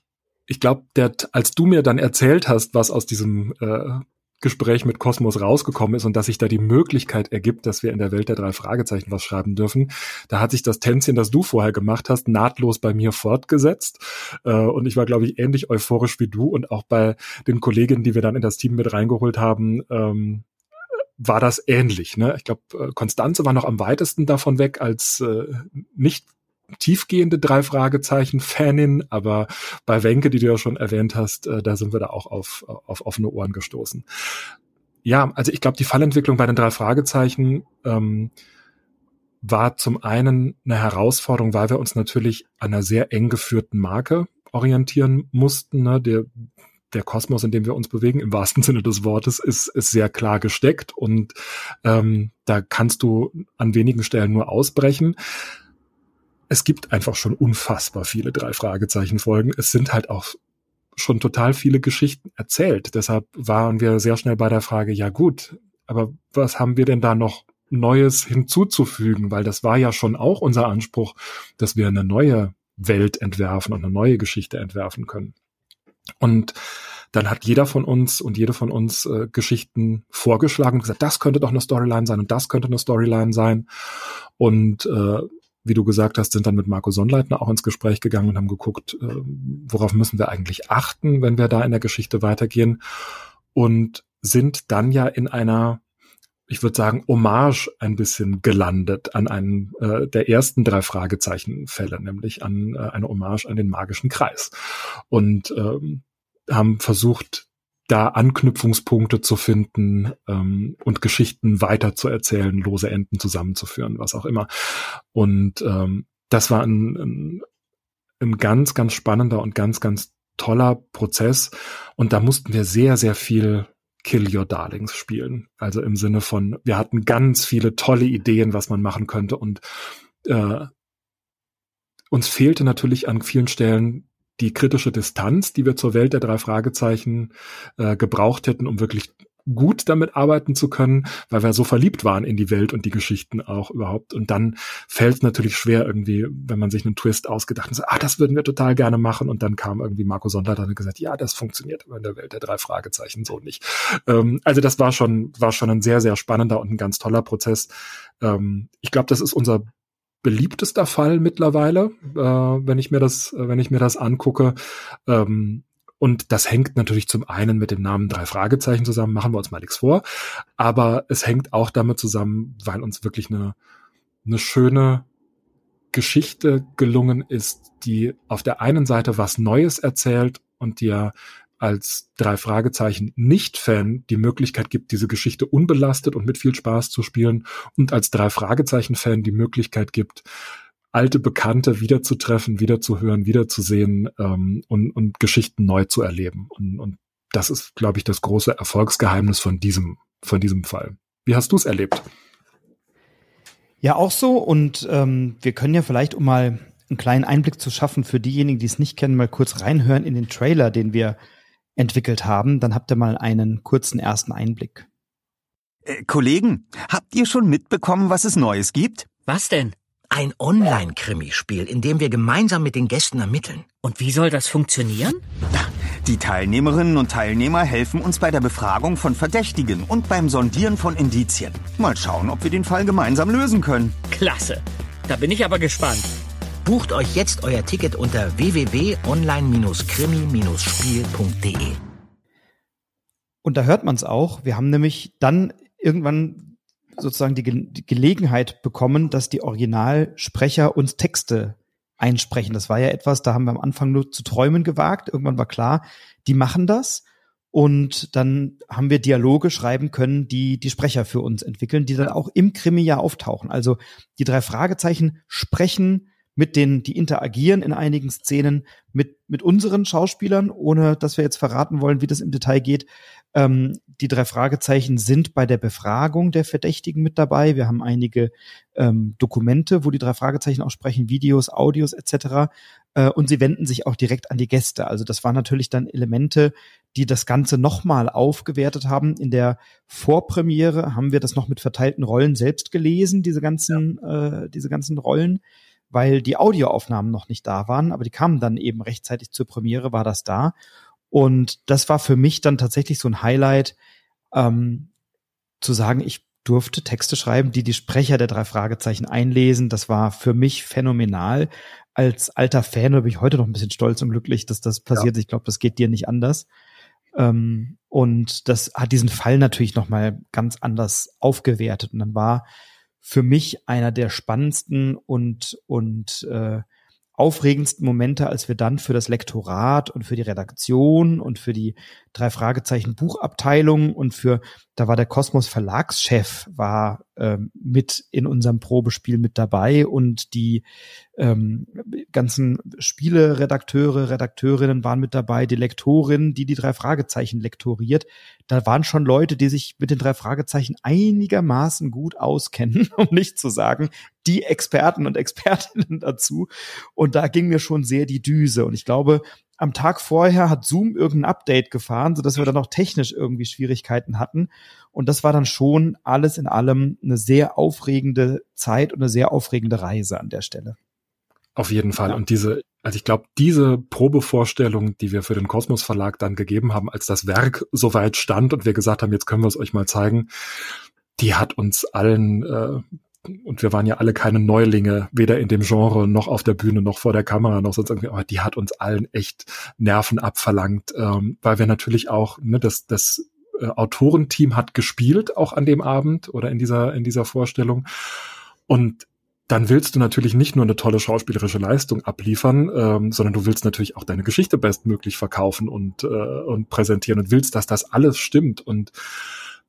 ich glaube, als du mir dann erzählt hast, was aus diesem äh, Gespräch mit Kosmos rausgekommen ist und dass sich da die Möglichkeit ergibt, dass wir in der Welt der drei Fragezeichen was schreiben dürfen, da hat sich das Tänzchen, das du vorher gemacht hast, nahtlos bei mir fortgesetzt. Äh, und ich war, glaube ich, ähnlich euphorisch wie du und auch bei den Kolleginnen, die wir dann in das Team mit reingeholt haben, ähm, war das ähnlich. Ne? Ich glaube, äh, Konstanze war noch am weitesten davon weg als äh, nicht tiefgehende drei Fragezeichen Fanin, aber bei Wenke, die du ja schon erwähnt hast, äh, da sind wir da auch auf, auf offene Ohren gestoßen. Ja, also ich glaube, die Fallentwicklung bei den drei Fragezeichen ähm, war zum einen eine Herausforderung, weil wir uns natürlich an einer sehr eng geführten Marke orientieren mussten. Ne? Der, der Kosmos, in dem wir uns bewegen, im wahrsten Sinne des Wortes, ist, ist sehr klar gesteckt und ähm, da kannst du an wenigen Stellen nur ausbrechen es gibt einfach schon unfassbar viele drei Fragezeichen Folgen. Es sind halt auch schon total viele Geschichten erzählt. Deshalb waren wir sehr schnell bei der Frage, ja gut, aber was haben wir denn da noch Neues hinzuzufügen? Weil das war ja schon auch unser Anspruch, dass wir eine neue Welt entwerfen und eine neue Geschichte entwerfen können. Und dann hat jeder von uns und jede von uns äh, Geschichten vorgeschlagen und gesagt, das könnte doch eine Storyline sein und das könnte eine Storyline sein. Und äh, wie du gesagt hast, sind dann mit Marco Sonnleitner auch ins Gespräch gegangen und haben geguckt, äh, worauf müssen wir eigentlich achten, wenn wir da in der Geschichte weitergehen und sind dann ja in einer ich würde sagen, Hommage ein bisschen gelandet an einen äh, der ersten drei Fragezeichenfälle, nämlich an äh, eine Hommage an den magischen Kreis. Und ähm, haben versucht, da Anknüpfungspunkte zu finden ähm, und Geschichten weiter zu erzählen, lose Enden zusammenzuführen, was auch immer. Und ähm, das war ein, ein, ein ganz, ganz spannender und ganz, ganz toller Prozess. Und da mussten wir sehr, sehr viel Kill Your Darlings spielen. Also im Sinne von, wir hatten ganz viele tolle Ideen, was man machen könnte. Und äh, uns fehlte natürlich an vielen Stellen die kritische Distanz, die wir zur Welt der drei Fragezeichen äh, gebraucht hätten, um wirklich gut damit arbeiten zu können, weil wir so verliebt waren in die Welt und die Geschichten auch überhaupt. Und dann fällt es natürlich schwer irgendwie, wenn man sich einen Twist ausgedacht hat, ah, das würden wir total gerne machen. Und dann kam irgendwie Marco Sonder dann und gesagt, ja, das funktioniert aber in der Welt der drei Fragezeichen so nicht. Ähm, also das war schon, war schon ein sehr, sehr spannender und ein ganz toller Prozess. Ähm, ich glaube, das ist unser beliebtester Fall mittlerweile, äh, wenn ich mir das, äh, wenn ich mir das angucke. Ähm, und das hängt natürlich zum einen mit dem Namen drei Fragezeichen zusammen, machen wir uns mal nichts vor. Aber es hängt auch damit zusammen, weil uns wirklich eine, eine schöne Geschichte gelungen ist, die auf der einen Seite was Neues erzählt und dir als drei Fragezeichen Nicht-Fan die Möglichkeit gibt, diese Geschichte unbelastet und mit viel Spaß zu spielen und als drei Fragezeichen-Fan die Möglichkeit gibt, alte Bekannte wiederzutreffen, wiederzuhören, wiederzusehen ähm, und, und Geschichten neu zu erleben. Und, und das ist, glaube ich, das große Erfolgsgeheimnis von diesem, von diesem Fall. Wie hast du es erlebt? Ja, auch so. Und ähm, wir können ja vielleicht, um mal einen kleinen Einblick zu schaffen für diejenigen, die es nicht kennen, mal kurz reinhören in den Trailer, den wir entwickelt haben. Dann habt ihr mal einen kurzen ersten Einblick. Äh, Kollegen, habt ihr schon mitbekommen, was es Neues gibt? Was denn? Ein Online-Krimispiel, in dem wir gemeinsam mit den Gästen ermitteln. Und wie soll das funktionieren? Die Teilnehmerinnen und Teilnehmer helfen uns bei der Befragung von Verdächtigen und beim Sondieren von Indizien. Mal schauen, ob wir den Fall gemeinsam lösen können. Klasse. Da bin ich aber gespannt. Bucht euch jetzt euer Ticket unter www.online-krimi-spiel.de. Und da hört man es auch. Wir haben nämlich dann irgendwann sozusagen die, Ge die Gelegenheit bekommen, dass die Originalsprecher uns Texte einsprechen. Das war ja etwas, da haben wir am Anfang nur zu träumen gewagt. Irgendwann war klar, die machen das. Und dann haben wir Dialoge schreiben können, die die Sprecher für uns entwickeln, die dann auch im Krimi ja auftauchen. Also die drei Fragezeichen sprechen mit denen, die interagieren in einigen Szenen mit, mit unseren Schauspielern, ohne dass wir jetzt verraten wollen, wie das im Detail geht. Ähm, die drei Fragezeichen sind bei der Befragung der Verdächtigen mit dabei. Wir haben einige ähm, Dokumente, wo die drei Fragezeichen auch sprechen, Videos, Audios etc. Äh, und sie wenden sich auch direkt an die Gäste. Also das waren natürlich dann Elemente, die das Ganze nochmal aufgewertet haben. In der Vorpremiere haben wir das noch mit verteilten Rollen selbst gelesen, diese ganzen, äh, diese ganzen Rollen weil die Audioaufnahmen noch nicht da waren, aber die kamen dann eben rechtzeitig zur Premiere, war das da. Und das war für mich dann tatsächlich so ein Highlight, ähm, zu sagen, ich durfte Texte schreiben, die die Sprecher der drei Fragezeichen einlesen. Das war für mich phänomenal. Als alter Fan bin ich heute noch ein bisschen stolz und glücklich, dass das passiert. Ja. Ich glaube, das geht dir nicht anders. Ähm, und das hat diesen Fall natürlich noch mal ganz anders aufgewertet. Und dann war für mich einer der spannendsten und und äh, aufregendsten Momente, als wir dann für das Lektorat und für die Redaktion und für die drei Fragezeichen Buchabteilung und für, da war der Kosmos Verlagschef, war mit in unserem Probespiel mit dabei und die ähm, ganzen Spieleredakteure, Redakteurinnen waren mit dabei, die Lektorin, die die drei Fragezeichen lektoriert. Da waren schon Leute, die sich mit den drei Fragezeichen einigermaßen gut auskennen, um nicht zu sagen, die Experten und Expertinnen dazu. Und da ging mir schon sehr die Düse. Und ich glaube, am Tag vorher hat Zoom irgendein Update gefahren, so dass wir dann auch technisch irgendwie Schwierigkeiten hatten. Und das war dann schon alles in allem eine sehr aufregende Zeit und eine sehr aufregende Reise an der Stelle. Auf jeden Fall. Ja. Und diese, also ich glaube, diese Probevorstellung, die wir für den Kosmos Verlag dann gegeben haben, als das Werk soweit stand und wir gesagt haben, jetzt können wir es euch mal zeigen, die hat uns allen äh, und wir waren ja alle keine Neulinge, weder in dem Genre noch auf der Bühne noch vor der Kamera noch sonst irgendwie, aber die hat uns allen echt Nerven abverlangt, ähm, weil wir natürlich auch, ne, das, das äh, Autorenteam hat gespielt, auch an dem Abend oder in dieser, in dieser Vorstellung. Und dann willst du natürlich nicht nur eine tolle schauspielerische Leistung abliefern, ähm, sondern du willst natürlich auch deine Geschichte bestmöglich verkaufen und, äh, und präsentieren und willst, dass das alles stimmt. Und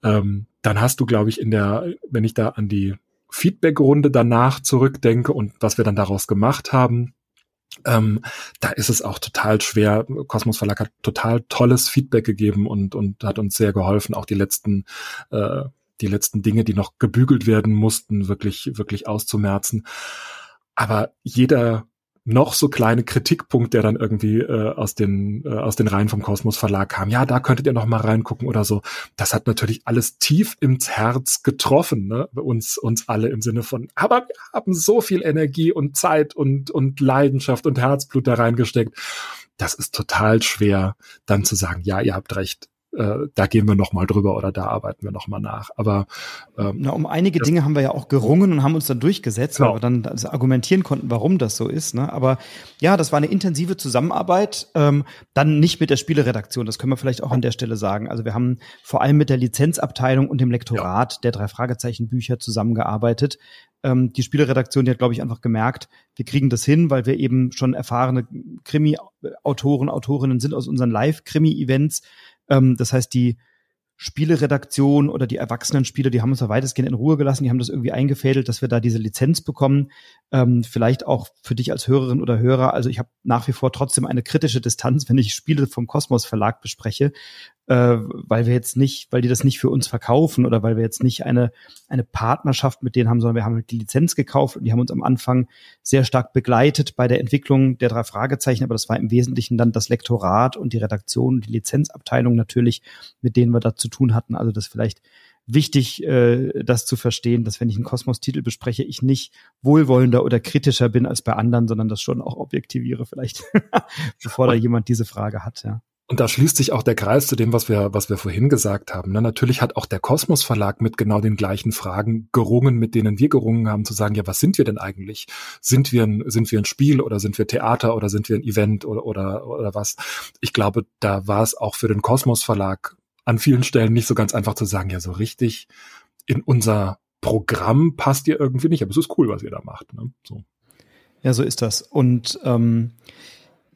ähm, dann hast du, glaube ich, in der, wenn ich da an die Feedback-Runde danach zurückdenke und was wir dann daraus gemacht haben, ähm, da ist es auch total schwer. Kosmos Verlag hat total tolles Feedback gegeben und, und hat uns sehr geholfen, auch die letzten, äh, die letzten Dinge, die noch gebügelt werden mussten, wirklich, wirklich auszumerzen. Aber jeder noch so kleine Kritikpunkt, der dann irgendwie äh, aus den äh, aus den Reihen vom Kosmos Verlag kam. Ja, da könntet ihr noch mal reingucken oder so. Das hat natürlich alles tief ins Herz getroffen, ne? Uns uns alle im Sinne von. Aber wir haben so viel Energie und Zeit und und Leidenschaft und Herzblut da reingesteckt. Das ist total schwer, dann zu sagen, ja, ihr habt recht. Äh, da gehen wir noch mal drüber oder da arbeiten wir noch mal nach. Aber ähm, Na, um einige Dinge haben wir ja auch gerungen und haben uns dann durchgesetzt, genau. weil wir dann also argumentieren konnten, warum das so ist. Ne? Aber ja, das war eine intensive Zusammenarbeit, ähm, dann nicht mit der Spieleredaktion, das können wir vielleicht auch an der Stelle sagen. Also wir haben vor allem mit der Lizenzabteilung und dem Lektorat ja. der drei Fragezeichen Bücher zusammengearbeitet. Ähm, die Spieleredaktion, die hat, glaube ich, einfach gemerkt, wir kriegen das hin, weil wir eben schon erfahrene Krimi-Autoren, Autorinnen sind aus unseren Live-Krimi-Events. Ähm, das heißt, die Spieleredaktion oder die Erwachsenenspieler, die haben uns da weitestgehend in Ruhe gelassen, die haben das irgendwie eingefädelt, dass wir da diese Lizenz bekommen. Ähm, vielleicht auch für dich als Hörerin oder Hörer. Also ich habe nach wie vor trotzdem eine kritische Distanz, wenn ich Spiele vom Kosmos Verlag bespreche, äh, weil wir jetzt nicht, weil die das nicht für uns verkaufen oder weil wir jetzt nicht eine, eine Partnerschaft mit denen haben, sondern wir haben halt die Lizenz gekauft und die haben uns am Anfang sehr stark begleitet bei der Entwicklung der drei Fragezeichen, aber das war im Wesentlichen dann das Lektorat und die Redaktion und die Lizenzabteilung natürlich, mit denen wir da zu tun hatten. Also das vielleicht wichtig, äh, das zu verstehen, dass wenn ich einen Kosmos-Titel bespreche, ich nicht wohlwollender oder kritischer bin als bei anderen, sondern das schon auch objektiviere vielleicht, bevor da jemand diese Frage hat, ja. Und da schließt sich auch der Kreis zu dem, was wir, was wir vorhin gesagt haben. Ne? Natürlich hat auch der Kosmos Verlag mit genau den gleichen Fragen gerungen, mit denen wir gerungen haben, zu sagen, ja, was sind wir denn eigentlich? Sind wir ein, sind wir ein Spiel oder sind wir Theater oder sind wir ein Event oder, oder, oder was? Ich glaube, da war es auch für den Kosmos Verlag an vielen Stellen nicht so ganz einfach zu sagen, ja, so richtig in unser Programm passt ihr irgendwie nicht, aber es ist cool, was ihr da macht. Ne? So. Ja, so ist das. Und ähm,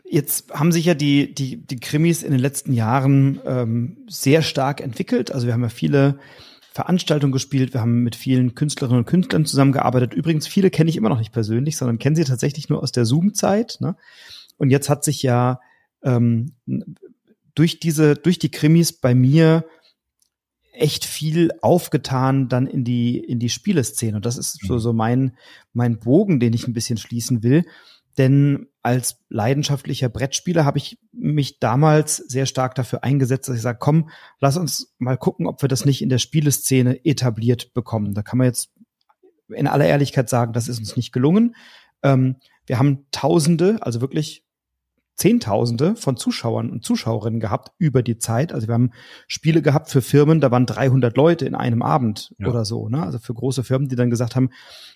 Jetzt haben sich ja die, die, die Krimis in den letzten Jahren ähm, sehr stark entwickelt. Also wir haben ja viele Veranstaltungen gespielt, wir haben mit vielen Künstlerinnen und Künstlern zusammengearbeitet. Übrigens, viele kenne ich immer noch nicht persönlich, sondern kennen sie tatsächlich nur aus der Zoom-Zeit. Ne? Und jetzt hat sich ja ähm, durch diese, durch die Krimis bei mir echt viel aufgetan dann in die in die Spieleszene und das ist so mhm. so mein mein Bogen, den ich ein bisschen schließen will, denn als leidenschaftlicher Brettspieler habe ich mich damals sehr stark dafür eingesetzt, dass ich sage, komm, lass uns mal gucken, ob wir das nicht in der Spieleszene etabliert bekommen. Da kann man jetzt in aller Ehrlichkeit sagen, das ist uns nicht gelungen. Ähm, wir haben Tausende, also wirklich Zehntausende von Zuschauern und Zuschauerinnen gehabt über die Zeit. Also wir haben Spiele gehabt für Firmen, da waren 300 Leute in einem Abend ja. oder so. Ne? Also für große Firmen, die dann gesagt haben,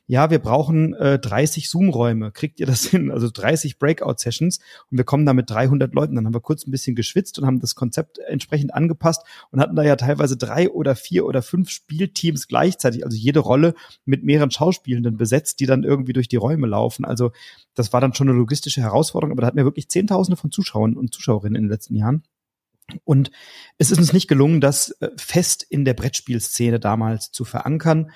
ja, wir brauchen äh, 30 Zoom-Räume. Kriegt ihr das hin? Also 30 Breakout-Sessions und wir kommen da mit 300 Leuten. Dann haben wir kurz ein bisschen geschwitzt und haben das Konzept entsprechend angepasst und hatten da ja teilweise drei oder vier oder fünf Spielteams gleichzeitig. Also jede Rolle mit mehreren Schauspielenden besetzt, die dann irgendwie durch die Räume laufen. Also das war dann schon eine logistische Herausforderung, aber da hatten wir wirklich 10.000 Zehntausende von Zuschauern und Zuschauerinnen in den letzten Jahren. Und es ist uns nicht gelungen, das äh, fest in der Brettspielszene damals zu verankern,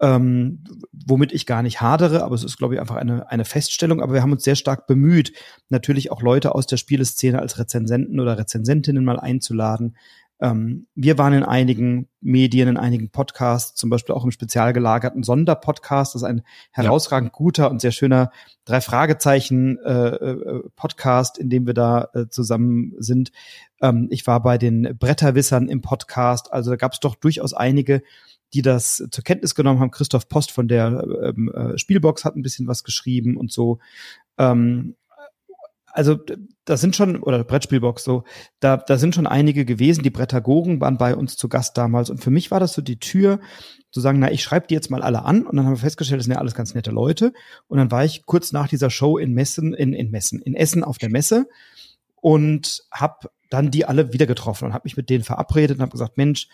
ähm, womit ich gar nicht hadere, aber es ist, glaube ich, einfach eine, eine Feststellung. Aber wir haben uns sehr stark bemüht, natürlich auch Leute aus der Spieleszene als Rezensenten oder Rezensentinnen mal einzuladen, ähm, wir waren in einigen Medien, in einigen Podcasts, zum Beispiel auch im spezial gelagerten Sonderpodcast. Das ist ein herausragend guter und sehr schöner drei Fragezeichen äh, äh, Podcast, in dem wir da äh, zusammen sind. Ähm, ich war bei den Bretterwissern im Podcast. Also da gab es doch durchaus einige, die das zur Kenntnis genommen haben. Christoph Post von der ähm, äh, Spielbox hat ein bisschen was geschrieben und so. Ähm, also da sind schon, oder Brettspielbox so, da, da sind schon einige gewesen, die Brettagogen waren bei uns zu Gast damals. Und für mich war das so die Tür, zu sagen, na, ich schreibe die jetzt mal alle an. Und dann haben wir festgestellt, das sind ja alles ganz nette Leute. Und dann war ich kurz nach dieser Show in Messen, in, in Messen, in Essen auf der Messe und habe dann die alle wieder getroffen und habe mich mit denen verabredet und habe gesagt, Mensch,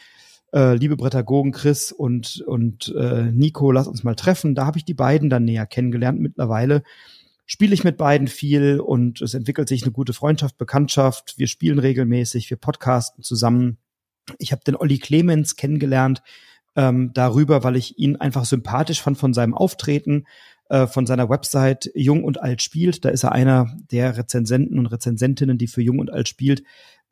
äh, liebe Brettagogen Chris und, und äh, Nico, lass uns mal treffen. Da habe ich die beiden dann näher kennengelernt. Mittlerweile spiele ich mit beiden viel und es entwickelt sich eine gute Freundschaft, Bekanntschaft. Wir spielen regelmäßig, wir podcasten zusammen. Ich habe den Olli Clemens kennengelernt ähm, darüber, weil ich ihn einfach sympathisch fand von seinem Auftreten, äh, von seiner Website Jung und Alt spielt. Da ist er einer der Rezensenten und Rezensentinnen, die für Jung und Alt spielt,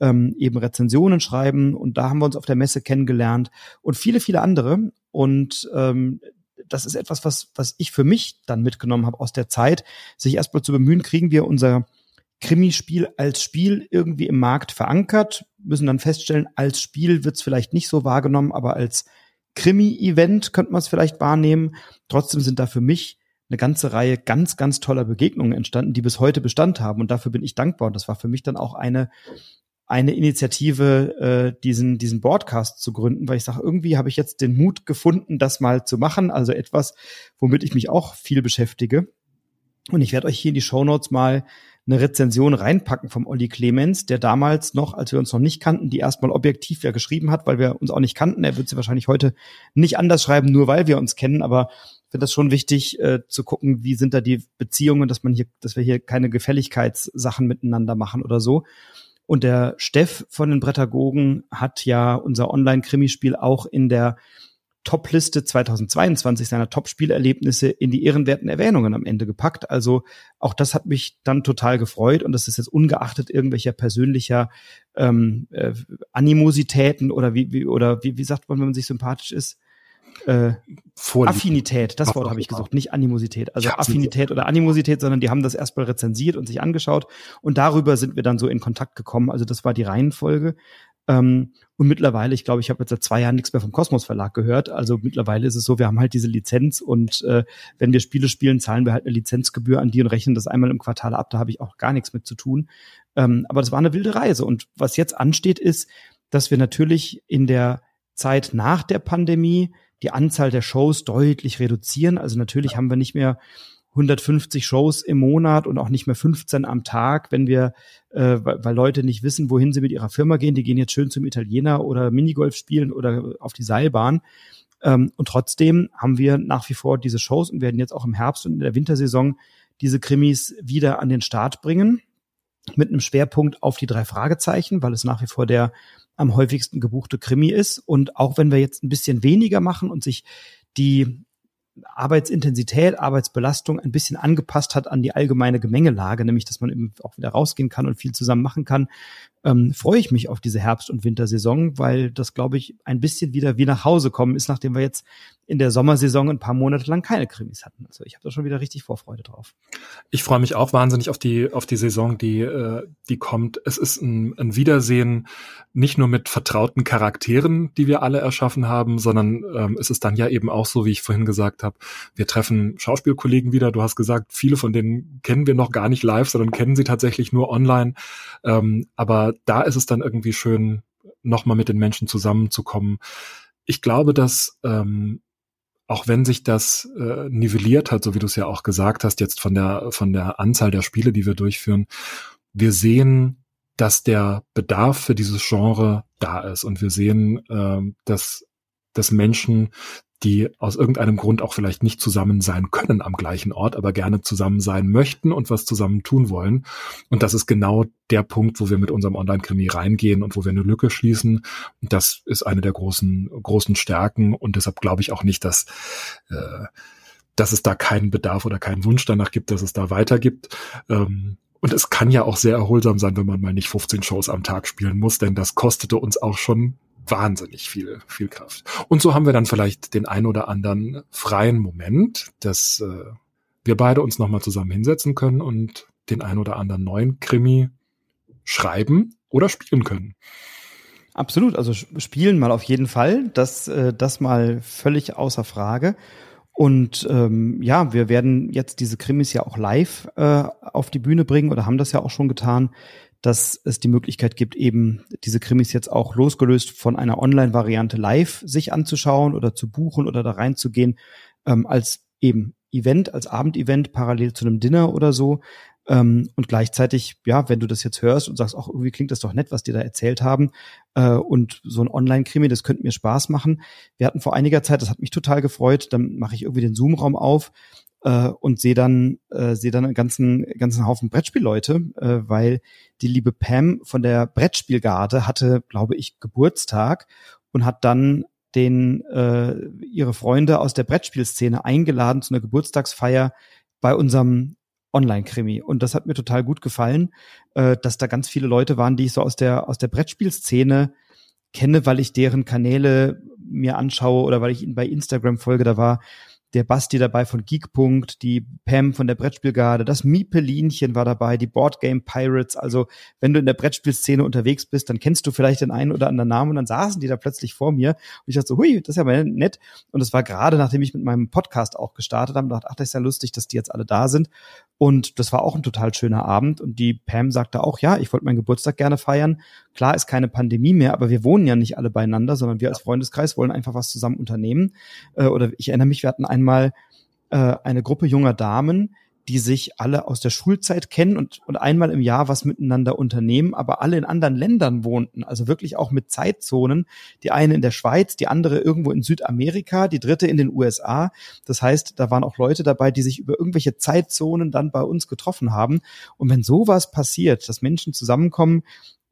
ähm, eben Rezensionen schreiben. Und da haben wir uns auf der Messe kennengelernt und viele, viele andere. Und ähm, das ist etwas, was, was ich für mich dann mitgenommen habe aus der Zeit, sich erstmal zu bemühen, kriegen wir unser Krimispiel als Spiel irgendwie im Markt verankert, müssen dann feststellen, als Spiel wird es vielleicht nicht so wahrgenommen, aber als Krimi-Event könnte man es vielleicht wahrnehmen. Trotzdem sind da für mich eine ganze Reihe ganz, ganz toller Begegnungen entstanden, die bis heute Bestand haben. Und dafür bin ich dankbar. Und das war für mich dann auch eine eine Initiative, äh, diesen, diesen Broadcast zu gründen, weil ich sage, irgendwie habe ich jetzt den Mut gefunden, das mal zu machen. Also etwas, womit ich mich auch viel beschäftige. Und ich werde euch hier in die Show Notes mal eine Rezension reinpacken vom Olli Clemens, der damals noch, als wir uns noch nicht kannten, die erstmal objektiv ja geschrieben hat, weil wir uns auch nicht kannten. Er wird sie wahrscheinlich heute nicht anders schreiben, nur weil wir uns kennen, aber ich finde das schon wichtig äh, zu gucken, wie sind da die Beziehungen, dass man hier, dass wir hier keine Gefälligkeitssachen miteinander machen oder so. Und der Steff von den Brettagogen hat ja unser Online-Krimispiel auch in der Top-Liste 2022 seiner Top-Spielerlebnisse in die ehrenwerten Erwähnungen am Ende gepackt. Also auch das hat mich dann total gefreut und das ist jetzt ungeachtet irgendwelcher persönlicher ähm, äh, Animositäten oder wie, wie oder wie, wie sagt man, wenn man sich sympathisch ist, äh, Affinität, das Wort habe ich gesucht, nicht Animosität. Also Affinität oder Animosität, sondern die haben das erstmal rezensiert und sich angeschaut und darüber sind wir dann so in Kontakt gekommen. Also das war die Reihenfolge. Ähm, und mittlerweile, ich glaube, ich habe jetzt seit zwei Jahren nichts mehr vom Kosmos Verlag gehört. Also mittlerweile ist es so, wir haben halt diese Lizenz und äh, wenn wir Spiele spielen, zahlen wir halt eine Lizenzgebühr an die und rechnen das einmal im Quartal ab. Da habe ich auch gar nichts mit zu tun. Ähm, aber das war eine wilde Reise. Und was jetzt ansteht, ist, dass wir natürlich in der Zeit nach der Pandemie die Anzahl der Shows deutlich reduzieren. Also natürlich haben wir nicht mehr 150 Shows im Monat und auch nicht mehr 15 am Tag, wenn wir, äh, weil, Leute nicht wissen, wohin sie mit ihrer Firma gehen. Die gehen jetzt schön zum Italiener oder Minigolf spielen oder auf die Seilbahn. Ähm, und trotzdem haben wir nach wie vor diese Shows und werden jetzt auch im Herbst und in der Wintersaison diese Krimis wieder an den Start bringen. Mit einem Schwerpunkt auf die drei Fragezeichen, weil es nach wie vor der am häufigsten gebuchte Krimi ist. Und auch wenn wir jetzt ein bisschen weniger machen und sich die Arbeitsintensität, Arbeitsbelastung ein bisschen angepasst hat an die allgemeine Gemengelage, nämlich dass man eben auch wieder rausgehen kann und viel zusammen machen kann, ähm, freue ich mich auf diese Herbst- und Wintersaison, weil das, glaube ich, ein bisschen wieder wie nach Hause kommen ist, nachdem wir jetzt in der Sommersaison ein paar Monate lang keine Krimis hatten. Also ich habe da schon wieder richtig Vorfreude drauf. Ich freue mich auch wahnsinnig auf die auf die Saison, die äh, die kommt. Es ist ein, ein Wiedersehen nicht nur mit vertrauten Charakteren, die wir alle erschaffen haben, sondern ähm, es ist dann ja eben auch so, wie ich vorhin gesagt habe, wir treffen Schauspielkollegen wieder. Du hast gesagt, viele von denen kennen wir noch gar nicht live, sondern kennen sie tatsächlich nur online. Ähm, aber da ist es dann irgendwie schön, nochmal mit den Menschen zusammenzukommen. Ich glaube, dass ähm, auch wenn sich das äh, nivelliert hat, so wie du es ja auch gesagt hast, jetzt von der, von der Anzahl der Spiele, die wir durchführen, wir sehen, dass der Bedarf für dieses Genre da ist und wir sehen, äh, dass, dass Menschen die aus irgendeinem Grund auch vielleicht nicht zusammen sein können am gleichen Ort, aber gerne zusammen sein möchten und was zusammen tun wollen. Und das ist genau der Punkt, wo wir mit unserem Online-Krimi reingehen und wo wir eine Lücke schließen. Und das ist eine der großen, großen Stärken. Und deshalb glaube ich auch nicht, dass, äh, dass es da keinen Bedarf oder keinen Wunsch danach gibt, dass es da weiter gibt. Ähm, und es kann ja auch sehr erholsam sein, wenn man mal nicht 15 Shows am Tag spielen muss, denn das kostete uns auch schon wahnsinnig viel, viel Kraft. Und so haben wir dann vielleicht den ein oder anderen freien Moment, dass äh, wir beide uns nochmal zusammen hinsetzen können und den ein oder anderen neuen Krimi schreiben oder spielen können. Absolut, also spielen mal auf jeden Fall, das, äh, das mal völlig außer Frage. Und ähm, ja, wir werden jetzt diese Krimis ja auch live äh, auf die Bühne bringen oder haben das ja auch schon getan dass es die Möglichkeit gibt, eben diese Krimis jetzt auch losgelöst von einer Online-Variante live sich anzuschauen oder zu buchen oder da reinzugehen, ähm, als eben Event, als Abendevent parallel zu einem Dinner oder so. Ähm, und gleichzeitig, ja, wenn du das jetzt hörst und sagst, auch irgendwie klingt das doch nett, was die da erzählt haben, äh, und so ein Online-Krimi, das könnte mir Spaß machen. Wir hatten vor einiger Zeit, das hat mich total gefreut, dann mache ich irgendwie den Zoom-Raum auf äh, und sehe dann äh, sehe dann einen ganzen ganzen Haufen Brettspielleute, äh, weil die liebe Pam von der Brettspielgarde hatte, glaube ich, Geburtstag und hat dann den äh, ihre Freunde aus der Brettspielszene eingeladen zu einer Geburtstagsfeier bei unserem Online-Krimi. Und das hat mir total gut gefallen, äh, dass da ganz viele Leute waren, die ich so aus der aus der Brettspielszene kenne, weil ich deren Kanäle mir anschaue oder weil ich ihnen bei Instagram folge. Da war der Basti dabei von Geekpunkt, die Pam von der Brettspielgarde, das Miepelinchen war dabei, die Boardgame Pirates. Also wenn du in der Brettspielszene unterwegs bist, dann kennst du vielleicht den einen oder anderen Namen und dann saßen die da plötzlich vor mir und ich dachte so, hui, das ist ja mal nett. Und es war gerade, nachdem ich mit meinem Podcast auch gestartet habe, dachte, ach, das ist ja lustig, dass die jetzt alle da sind. Und das war auch ein total schöner Abend. Und die Pam sagte auch, ja, ich wollte meinen Geburtstag gerne feiern. Klar ist keine Pandemie mehr, aber wir wohnen ja nicht alle beieinander, sondern wir als Freundeskreis wollen einfach was zusammen unternehmen. Äh, oder ich erinnere mich, wir hatten einmal äh, eine Gruppe junger Damen, die sich alle aus der Schulzeit kennen und, und einmal im Jahr was miteinander unternehmen, aber alle in anderen Ländern wohnten, also wirklich auch mit Zeitzonen. Die eine in der Schweiz, die andere irgendwo in Südamerika, die dritte in den USA. Das heißt, da waren auch Leute dabei, die sich über irgendwelche Zeitzonen dann bei uns getroffen haben. Und wenn sowas passiert, dass Menschen zusammenkommen,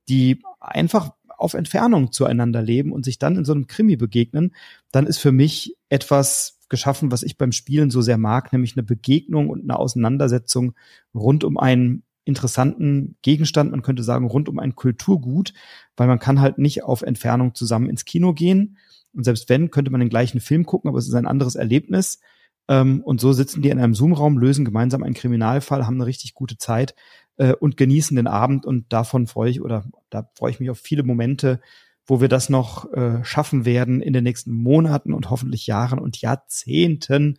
die einfach auf Entfernung zueinander leben und sich dann in so einem Krimi begegnen, dann ist für mich etwas geschaffen, was ich beim Spielen so sehr mag, nämlich eine Begegnung und eine Auseinandersetzung rund um einen interessanten Gegenstand, man könnte sagen rund um ein Kulturgut, weil man kann halt nicht auf Entfernung zusammen ins Kino gehen. Und selbst wenn, könnte man den gleichen Film gucken, aber es ist ein anderes Erlebnis. Ähm, und so sitzen die in einem Zoom-Raum, lösen gemeinsam einen Kriminalfall, haben eine richtig gute Zeit äh, und genießen den Abend. Und davon freue ich oder da freue ich mich auf viele Momente, wo wir das noch äh, schaffen werden in den nächsten Monaten und hoffentlich Jahren und Jahrzehnten,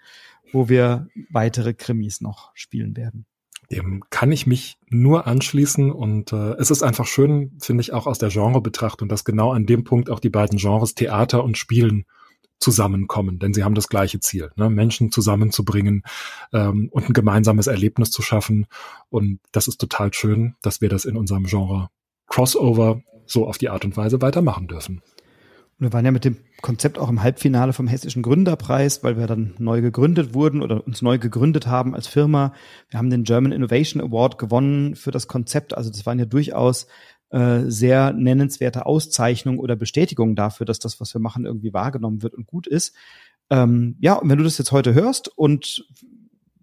wo wir weitere Krimis noch spielen werden. Dem kann ich mich nur anschließen und äh, es ist einfach schön, finde ich, auch aus der Genrebetrachtung, dass genau an dem Punkt auch die beiden Genres Theater und Spielen zusammenkommen, denn sie haben das gleiche Ziel, ne? Menschen zusammenzubringen ähm, und ein gemeinsames Erlebnis zu schaffen. Und das ist total schön, dass wir das in unserem Genre Crossover so auf die Art und Weise weitermachen dürfen. Und wir waren ja mit dem Konzept auch im Halbfinale vom Hessischen Gründerpreis, weil wir dann neu gegründet wurden oder uns neu gegründet haben als Firma. Wir haben den German Innovation Award gewonnen für das Konzept. Also das waren ja durchaus äh, sehr nennenswerte Auszeichnungen oder Bestätigungen dafür, dass das, was wir machen, irgendwie wahrgenommen wird und gut ist. Ähm, ja, und wenn du das jetzt heute hörst und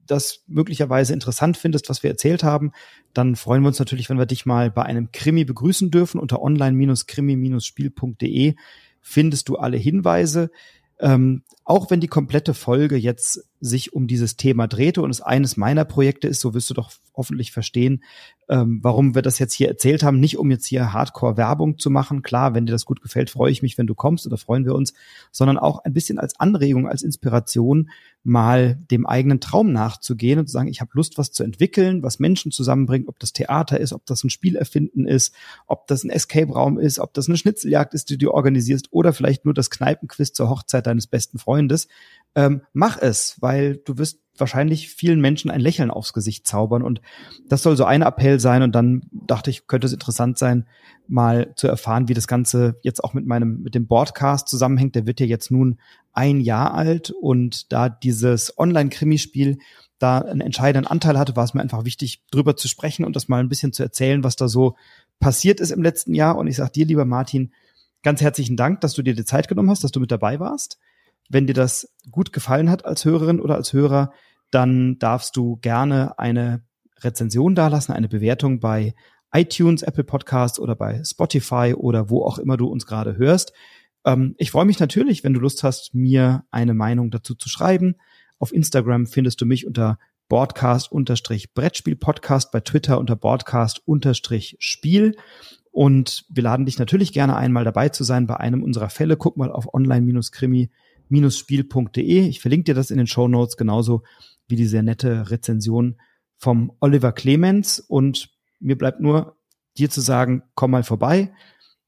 das möglicherweise interessant findest, was wir erzählt haben, dann freuen wir uns natürlich, wenn wir dich mal bei einem Krimi begrüßen dürfen. Unter online-krimi-spiel.de findest du alle Hinweise. Ähm, auch wenn die komplette Folge jetzt sich um dieses Thema drehte und es eines meiner Projekte ist, so wirst du doch hoffentlich verstehen, ähm, warum wir das jetzt hier erzählt haben. Nicht um jetzt hier Hardcore-Werbung zu machen. Klar, wenn dir das gut gefällt, freue ich mich, wenn du kommst oder freuen wir uns, sondern auch ein bisschen als Anregung, als Inspiration, mal dem eigenen Traum nachzugehen und zu sagen, ich habe Lust, was zu entwickeln, was Menschen zusammenbringt, ob das Theater ist, ob das ein Spiel erfinden ist, ob das ein Escape-Raum ist, ob das eine Schnitzeljagd ist, die du organisierst oder vielleicht nur das Kneipenquiz zur Hochzeit deines besten Freundes. Ähm, mach es, weil du wirst wahrscheinlich vielen Menschen ein Lächeln aufs Gesicht zaubern. Und das soll so ein Appell sein. Und dann dachte ich, könnte es interessant sein, mal zu erfahren, wie das Ganze jetzt auch mit meinem, mit dem Broadcast zusammenhängt. Der wird ja jetzt nun ein Jahr alt und da dieses Online-Krimispiel da einen entscheidenden Anteil hatte, war es mir einfach wichtig, drüber zu sprechen und das mal ein bisschen zu erzählen, was da so passiert ist im letzten Jahr. Und ich sage dir, lieber Martin, ganz herzlichen Dank, dass du dir die Zeit genommen hast, dass du mit dabei warst. Wenn dir das gut gefallen hat als Hörerin oder als Hörer, dann darfst du gerne eine Rezension dalassen, eine Bewertung bei iTunes, Apple Podcasts oder bei Spotify oder wo auch immer du uns gerade hörst. Ähm, ich freue mich natürlich, wenn du Lust hast, mir eine Meinung dazu zu schreiben. Auf Instagram findest du mich unter Broadcast-Brettspiel-Podcast, bei Twitter unter Broadcast-Spiel. Und wir laden dich natürlich gerne ein, mal dabei zu sein bei einem unserer Fälle. Guck mal auf online-krimi-spiel.de. Ich verlinke dir das in den Show Notes, genauso wie die sehr nette Rezension vom Oliver Clemens. Und mir bleibt nur, dir zu sagen, komm mal vorbei,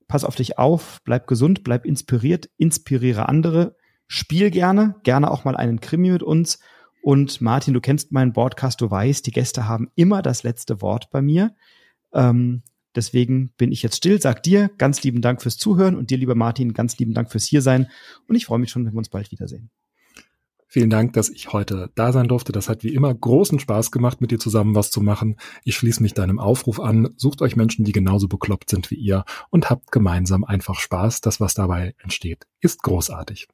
pass auf dich auf, bleib gesund, bleib inspiriert, inspiriere andere, spiel gerne, gerne auch mal einen Krimi mit uns. Und Martin, du kennst meinen Podcast, du weißt, die Gäste haben immer das letzte Wort bei mir. Ähm, deswegen bin ich jetzt still, sag dir ganz lieben Dank fürs Zuhören und dir, lieber Martin, ganz lieben Dank fürs Hiersein. Und ich freue mich schon, wenn wir uns bald wiedersehen. Vielen Dank, dass ich heute da sein durfte. Das hat wie immer großen Spaß gemacht, mit dir zusammen was zu machen. Ich schließe mich deinem Aufruf an. Sucht euch Menschen, die genauso bekloppt sind wie ihr und habt gemeinsam einfach Spaß. Das, was dabei entsteht, ist großartig.